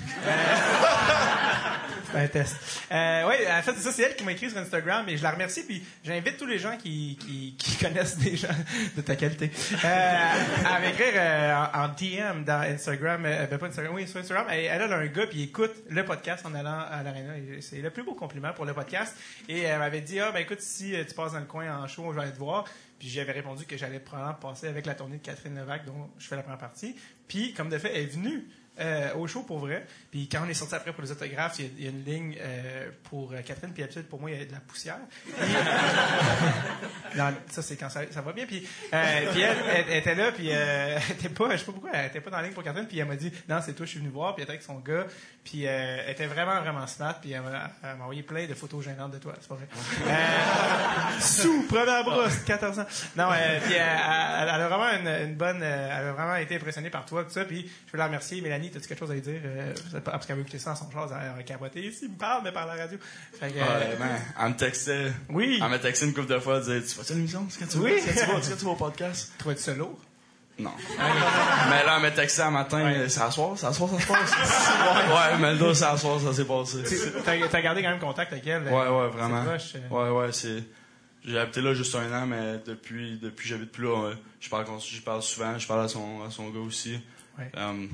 C'est un test. Euh, oui, en fait, c'est ça, c'est elle qui m'a écrit sur Instagram et je la remercie. Puis j'invite tous les gens qui, qui, qui connaissent des gens de ta qualité euh, à m'écrire euh, en, en DM dans Instagram. Euh, ben, pas Instagram, oui, sur Instagram. Elle, elle a un gars puis il écoute le podcast en allant à l'aréna. C'est le plus beau compliment pour le podcast. Et elle m'avait dit, ah, ben écoute, si euh, tu passes dans le coin en show, je vais aller te voir. Puis j'avais répondu que j'allais probablement passer avec la tournée de Catherine Levac, dont je fais la première partie. Puis, comme de fait, elle est venue euh, au show pour vrai. Puis quand on est sorti après pour les autographes, il y a- une ligne euh, pour euh, Catherine, puis d'habitude, pour moi, il y a de la poussière. Non, ça, c'est quand ça, ça va bien. Puis, euh, elle, elle était là, puis euh, elle était pas, je sais pas pourquoi, elle était pas dans la ligne pour Catherine, puis elle m'a dit, non, c'est toi, je suis venu voir, puis elle était avec son gars, puis euh, elle était vraiment, vraiment smart, puis elle m'a envoyé plein de photos gênantes de toi, c'est pas vrai. Euh, sous, première brosse, 14 ans. Non, euh, puis euh, elle, elle a vraiment une, une bonne, euh, elle a vraiment été impressionnée par toi, tout ça, puis je veux la remercier. Mélanie, as-tu quelque chose à lui dire? Euh, parce qu'elle veut écouter ça en son genre, elle a capoté. Ici, il me parle, mais par la radio. Fait que, euh, Ouais, ben, elle me textait. Oui. Elle m'a texté une couple de fois, elle disait Tu vas-tu à l'émission? Est-ce que tu Oui. Est-ce que tu vas au podcast? Trouvais-tu ça lourd? Non. mais là, elle m'a texté un matin C'est à soir, à soir, ça se passe. ouais, mais là, à soir, ça s'est passé. T'as gardé quand même contact avec elle? Ouais, ouais, vraiment. C'est proche, euh. Ouais, ouais, c'est. J'ai habité là juste un an, mais depuis, depuis que j'habite plus là, euh, je parle, je parle souvent, je parle à son, à son gars aussi. Ouais. Euh,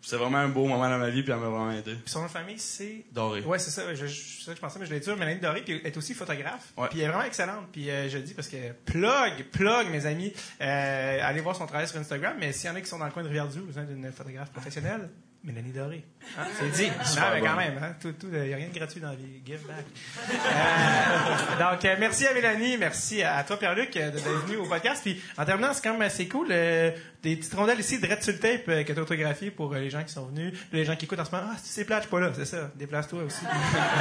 c'est vraiment un beau moment dans ma vie, puis elle m'a vraiment aidé. Puis son nom de famille, c'est. Doré. Ouais, c'est ça. Je, je, c'est ça que je pensais, mais je l'ai dit. Mélanie Doré, puis elle est aussi photographe. Ouais. Puis elle est vraiment excellente. Puis euh, je le dis parce que plug, plug, mes amis. Euh, allez voir son travail sur Instagram. Mais s'il y en a qui sont dans le coin de Rivière-du, besoin d'une photographe professionnelle, Mélanie Doré. Hein, c'est dit. Non, mais quand même, hein, tout, tout, il n'y a rien de gratuit dans la vie. Give back. Euh, donc, euh, merci à Mélanie, merci à toi, Pierre-Luc, euh, d'être venu au podcast. Puis, en terminant, c'est quand même assez cool. Des petites rondelles ici de Red sur le tape euh, que tu as autographiées pour euh, les gens qui sont venus. Les gens qui écoutent en ce moment, ah, c'est plate, je suis pas là. C'est ça, déplace-toi aussi.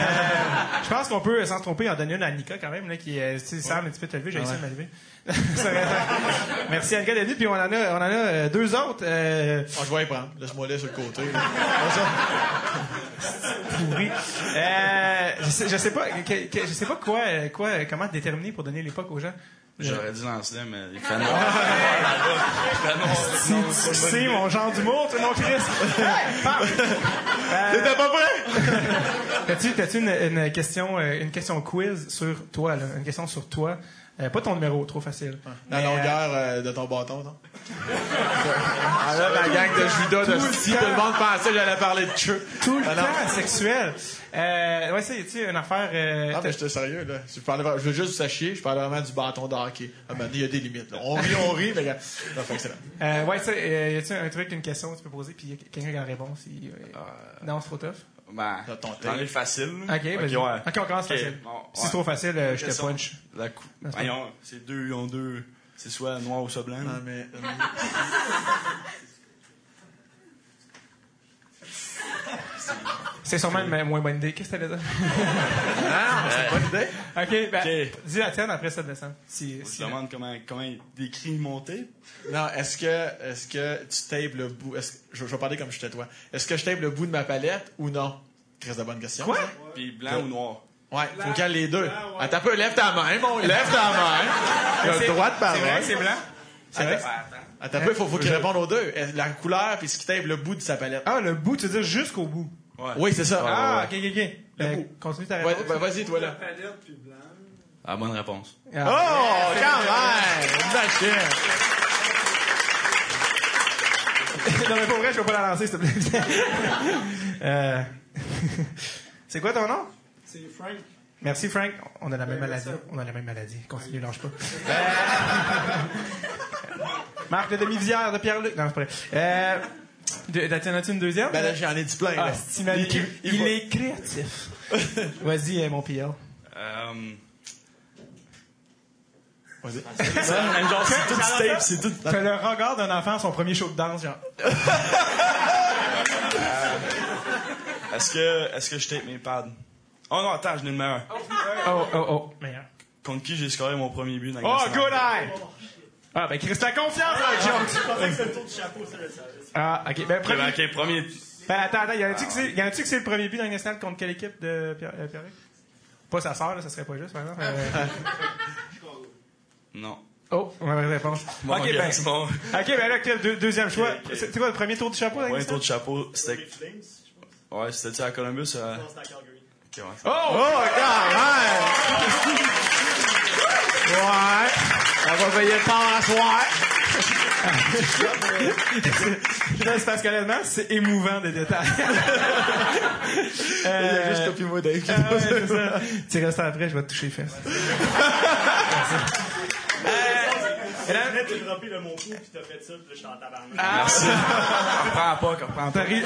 Euh, je pense qu'on peut, sans se tromper, en donner une à Nika quand même, là, qui, euh, tu sais, un petit peu te lever, j'ai essayé de me lever. Merci Annika d'être venue. Puis on en a, on en a deux autres. Euh, Ah, je vais y prendre. Laisse-moi aller sur le côté. là. pourri. Euh, je, sais, je sais pas, que- que- je sais pas quoi, quoi, comment déterminer pour donner l'époque aux gens. J'aurais dû lancer là, mais il fait noir. Si tu sais mon genre d'humour, tu mon Chris. T'étais pas prêt? T'as-tu, t'as-tu une, une question, euh, une question quiz sur toi, là, une question sur toi, Euh, pas ton numéro, trop facile. La Mais, euh, longueur euh, de ton bâton, non? Ah là, la gang de Judas de si tout le monde pensait que j'allais parler de cheveux. tout le Ah non. temps sexuel. Euh, ouais, ça, y a-tu une affaire. Euh, Ah, mais j'étais sérieux, là. Je, parlais, je veux juste que vous sachiez, je parlais vraiment du bâton de hockey. Ah, ben, il y a des limites, là. On rit, on rit, mais, fait excellent. euh, ouais, ça, euh, y a-tu un truc, une question que tu peux poser, puis y a quelqu'un qui a la réponse? si, euh, Non, c'est trop tough? Ben, Dans ton j'en ai tape. le facile. Ok, vas-y. ouais. Ok, on commence Ok, facile. bon, Si ouais. c'est trop facile, euh, je te Question. punch. La cou... C'est Ben, ils ont- c'est deux, ils ont deux. C'est soit noir ou soit blanc. Non, mais, euh, C'est sûrement une moins bonne idée. Qu'est-ce que t'allais dire? non, c'est pas une idée. OK, ben, dis la tienne après ça descend. Si, Je si, demande comment, comment il décrit monter. Non, est-ce que, est-ce que tu tapes le bout, est-ce je, je vais parler comme j'étais toi. Est-ce que je tape le bout de ma palette ou non? Très de bonne question. Quoi? Puis blanc ou noir. Ouais, faut qu'elle les deux. Attends un peu, lève ta main, mon, lève ta main. Il a le droit de C'est vrai parler. c'est blanc? C'est vrai? Attends un peu, faut, faut je réponde aux deux. La couleur puis ce qui tape le bout de sa palette. Ah, le bout, tu veux dire jusqu'au bout? Oui, c'est ça. Ah, ok, ok, ok. Ben, continue ta Ouais, réponse. ben, vas-y, toi, là. Ah, bonne réponse. Oh, quand même! Non, mais pour vrai, je vais pas la lancer, s'il te plaît. euh... c'est quoi ton nom? C'est Frank. Merci, Frank. On a la même maladie. On a la même maladie. Continue, lâche pas. Euh, Marc, le demi-visière de Pierre-Luc. Non, c'est pas vrai. Euh... T'en as-tu une deuxième? Ben là, j'en ai dit plein, Ah, là. Il- Il, il va- est créatif. Vas-y, euh, mon PL. Euh, Vas-y. ça, genre, c'est tout du tape, c'est tout. T'as le regard d'un enfant à son premier show de danse, genre. Est-ce que, est-ce que je tape mes pads? Oh non, attends, je n'ai le meilleur. Oh, oh, oh. Meilleur. Contre qui j'ai scoré mon premier but dans la Oh, good eye! Ah, ben, Chris, t'as confiance dans le joke. Ah, ok. Ben, premier... ben, ok, premier. ben attends, attends. Y en a-tu a-tu que c'est le premier but dans le national contre quelle équipe de Pierre, euh, Pierre-Luc? Pas sa sœur, là, ça serait pas juste, exemple. Euh, Non. Oh, mauvaise réponse. Bon, ok, ok, ben. c'est bon. Ok, ben là, quel deux- deuxième choix. C'est c'est quoi le premier tour du chapeau dans le Ouais, national? tour de chapeau, c'était. Ouais, c'était-tu à Columbus? euh? Ok, ouais. Oh! Oh, quand même! Ouais. On va veiller tard à soir. Là, c'est parce qu'honnêtement, c'est émouvant des détails. Il y a juste toi puis moi, Dave. qui Ah ouais, ça. ça. Tu restes après, je vais te toucher les fesses. Et là, tu as droppé de mon cou, puis t'as fait ça, puis je suis en tabarnak. Merci. Comprends pas, comprends pas. Il,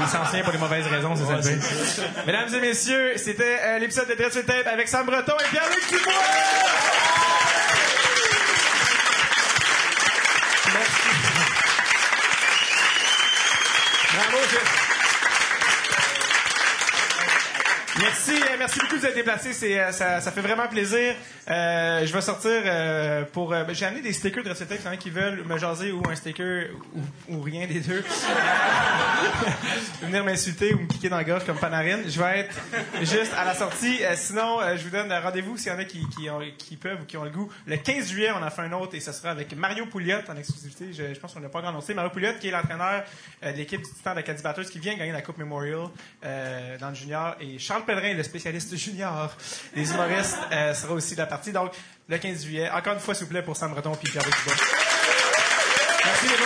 il s'en souvient pour les mauvaises raisons, c'est ça le pire. Mesdames et messieurs, c'était euh, l'épisode de Dread sur le Tape avec Sam Breton et Pierre-Luc Dubois! Merci, beaucoup de vous être déplacés. C'est, euh, ça, fait vraiment plaisir. Euh, je vais sortir euh, pour. ben, j'ai amené des stickers de Recette Tape, s'il y en a qui veulent me jaser ou un sticker ou, rien des deux. venir m'insulter ou me piquer dans la gorge comme Panarine. Je vais être juste à la sortie. Sinon, je vous donne rendez-vous s'il y en a qui, peuvent ou qui ont le goût. Le 15 juillet, on en fait un autre et ce sera avec Mario Pouliot en exclusivité. Je, pense qu'on l'a pas encore annoncé. Mario Pouliot, qui est l'entraîneur de l'équipe du Titan d'Acadie Batters, qui vient gagner la Coupe Memorial dans le junior. Et Charles Pellerin, le spécialiste des humoristes, euh, sera aussi la partie. Donc, le 15 juillet. Encore une fois, s'il vous plaît, pour Sam Breton et Pierre Dubois. Merci les.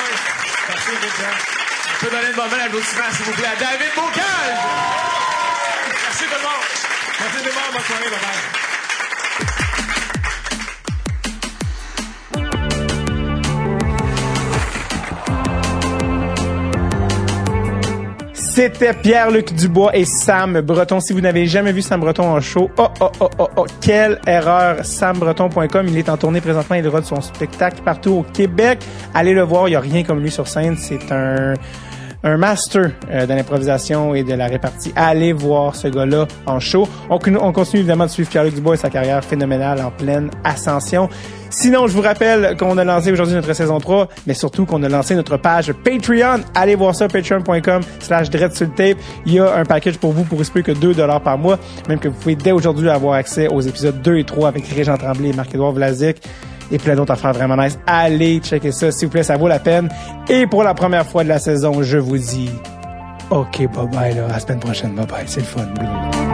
Merci les gens. On donner une bonne applaudissement, s'il vous plaît, à David Bocage! Merci tout le monde. Merci tout le monde. Bonne soirée. Bye. C'était Pierre-Luc Dubois et Sam Breton. Si vous n'avez jamais vu Sam Breton en show, oh, oh, oh, oh, oh, quelle erreur. SamBreton.com. Il est en tournée présentement. Il rôde son spectacle partout au Québec. Allez le voir. Il n'y a rien comme lui sur scène. C'est un, un master euh, de l'improvisation et de la répartie. Allez voir ce gars-là en show. On, on continue évidemment de suivre Pierre-Luc Dubois et sa carrière phénoménale en pleine ascension. Sinon, je vous rappelle qu'on a lancé aujourd'hui notre saison 3, mais surtout qu'on a lancé notre page Patreon. Allez voir ça, patreon.com slash tape. Il y a un package pour vous pour plus que 2 dollars par mois. Même que vous pouvez dès aujourd'hui avoir accès aux épisodes 2 et 3 avec Régent Tremblay et Marc-Édouard Vlasic et plein d'autres affaires vraiment nice. Allez checker ça, s'il vous plaît, ça vaut la peine. Et pour la première fois de la saison, je vous dis OK, bye bye. À la semaine prochaine, bye bye. C'est le fun.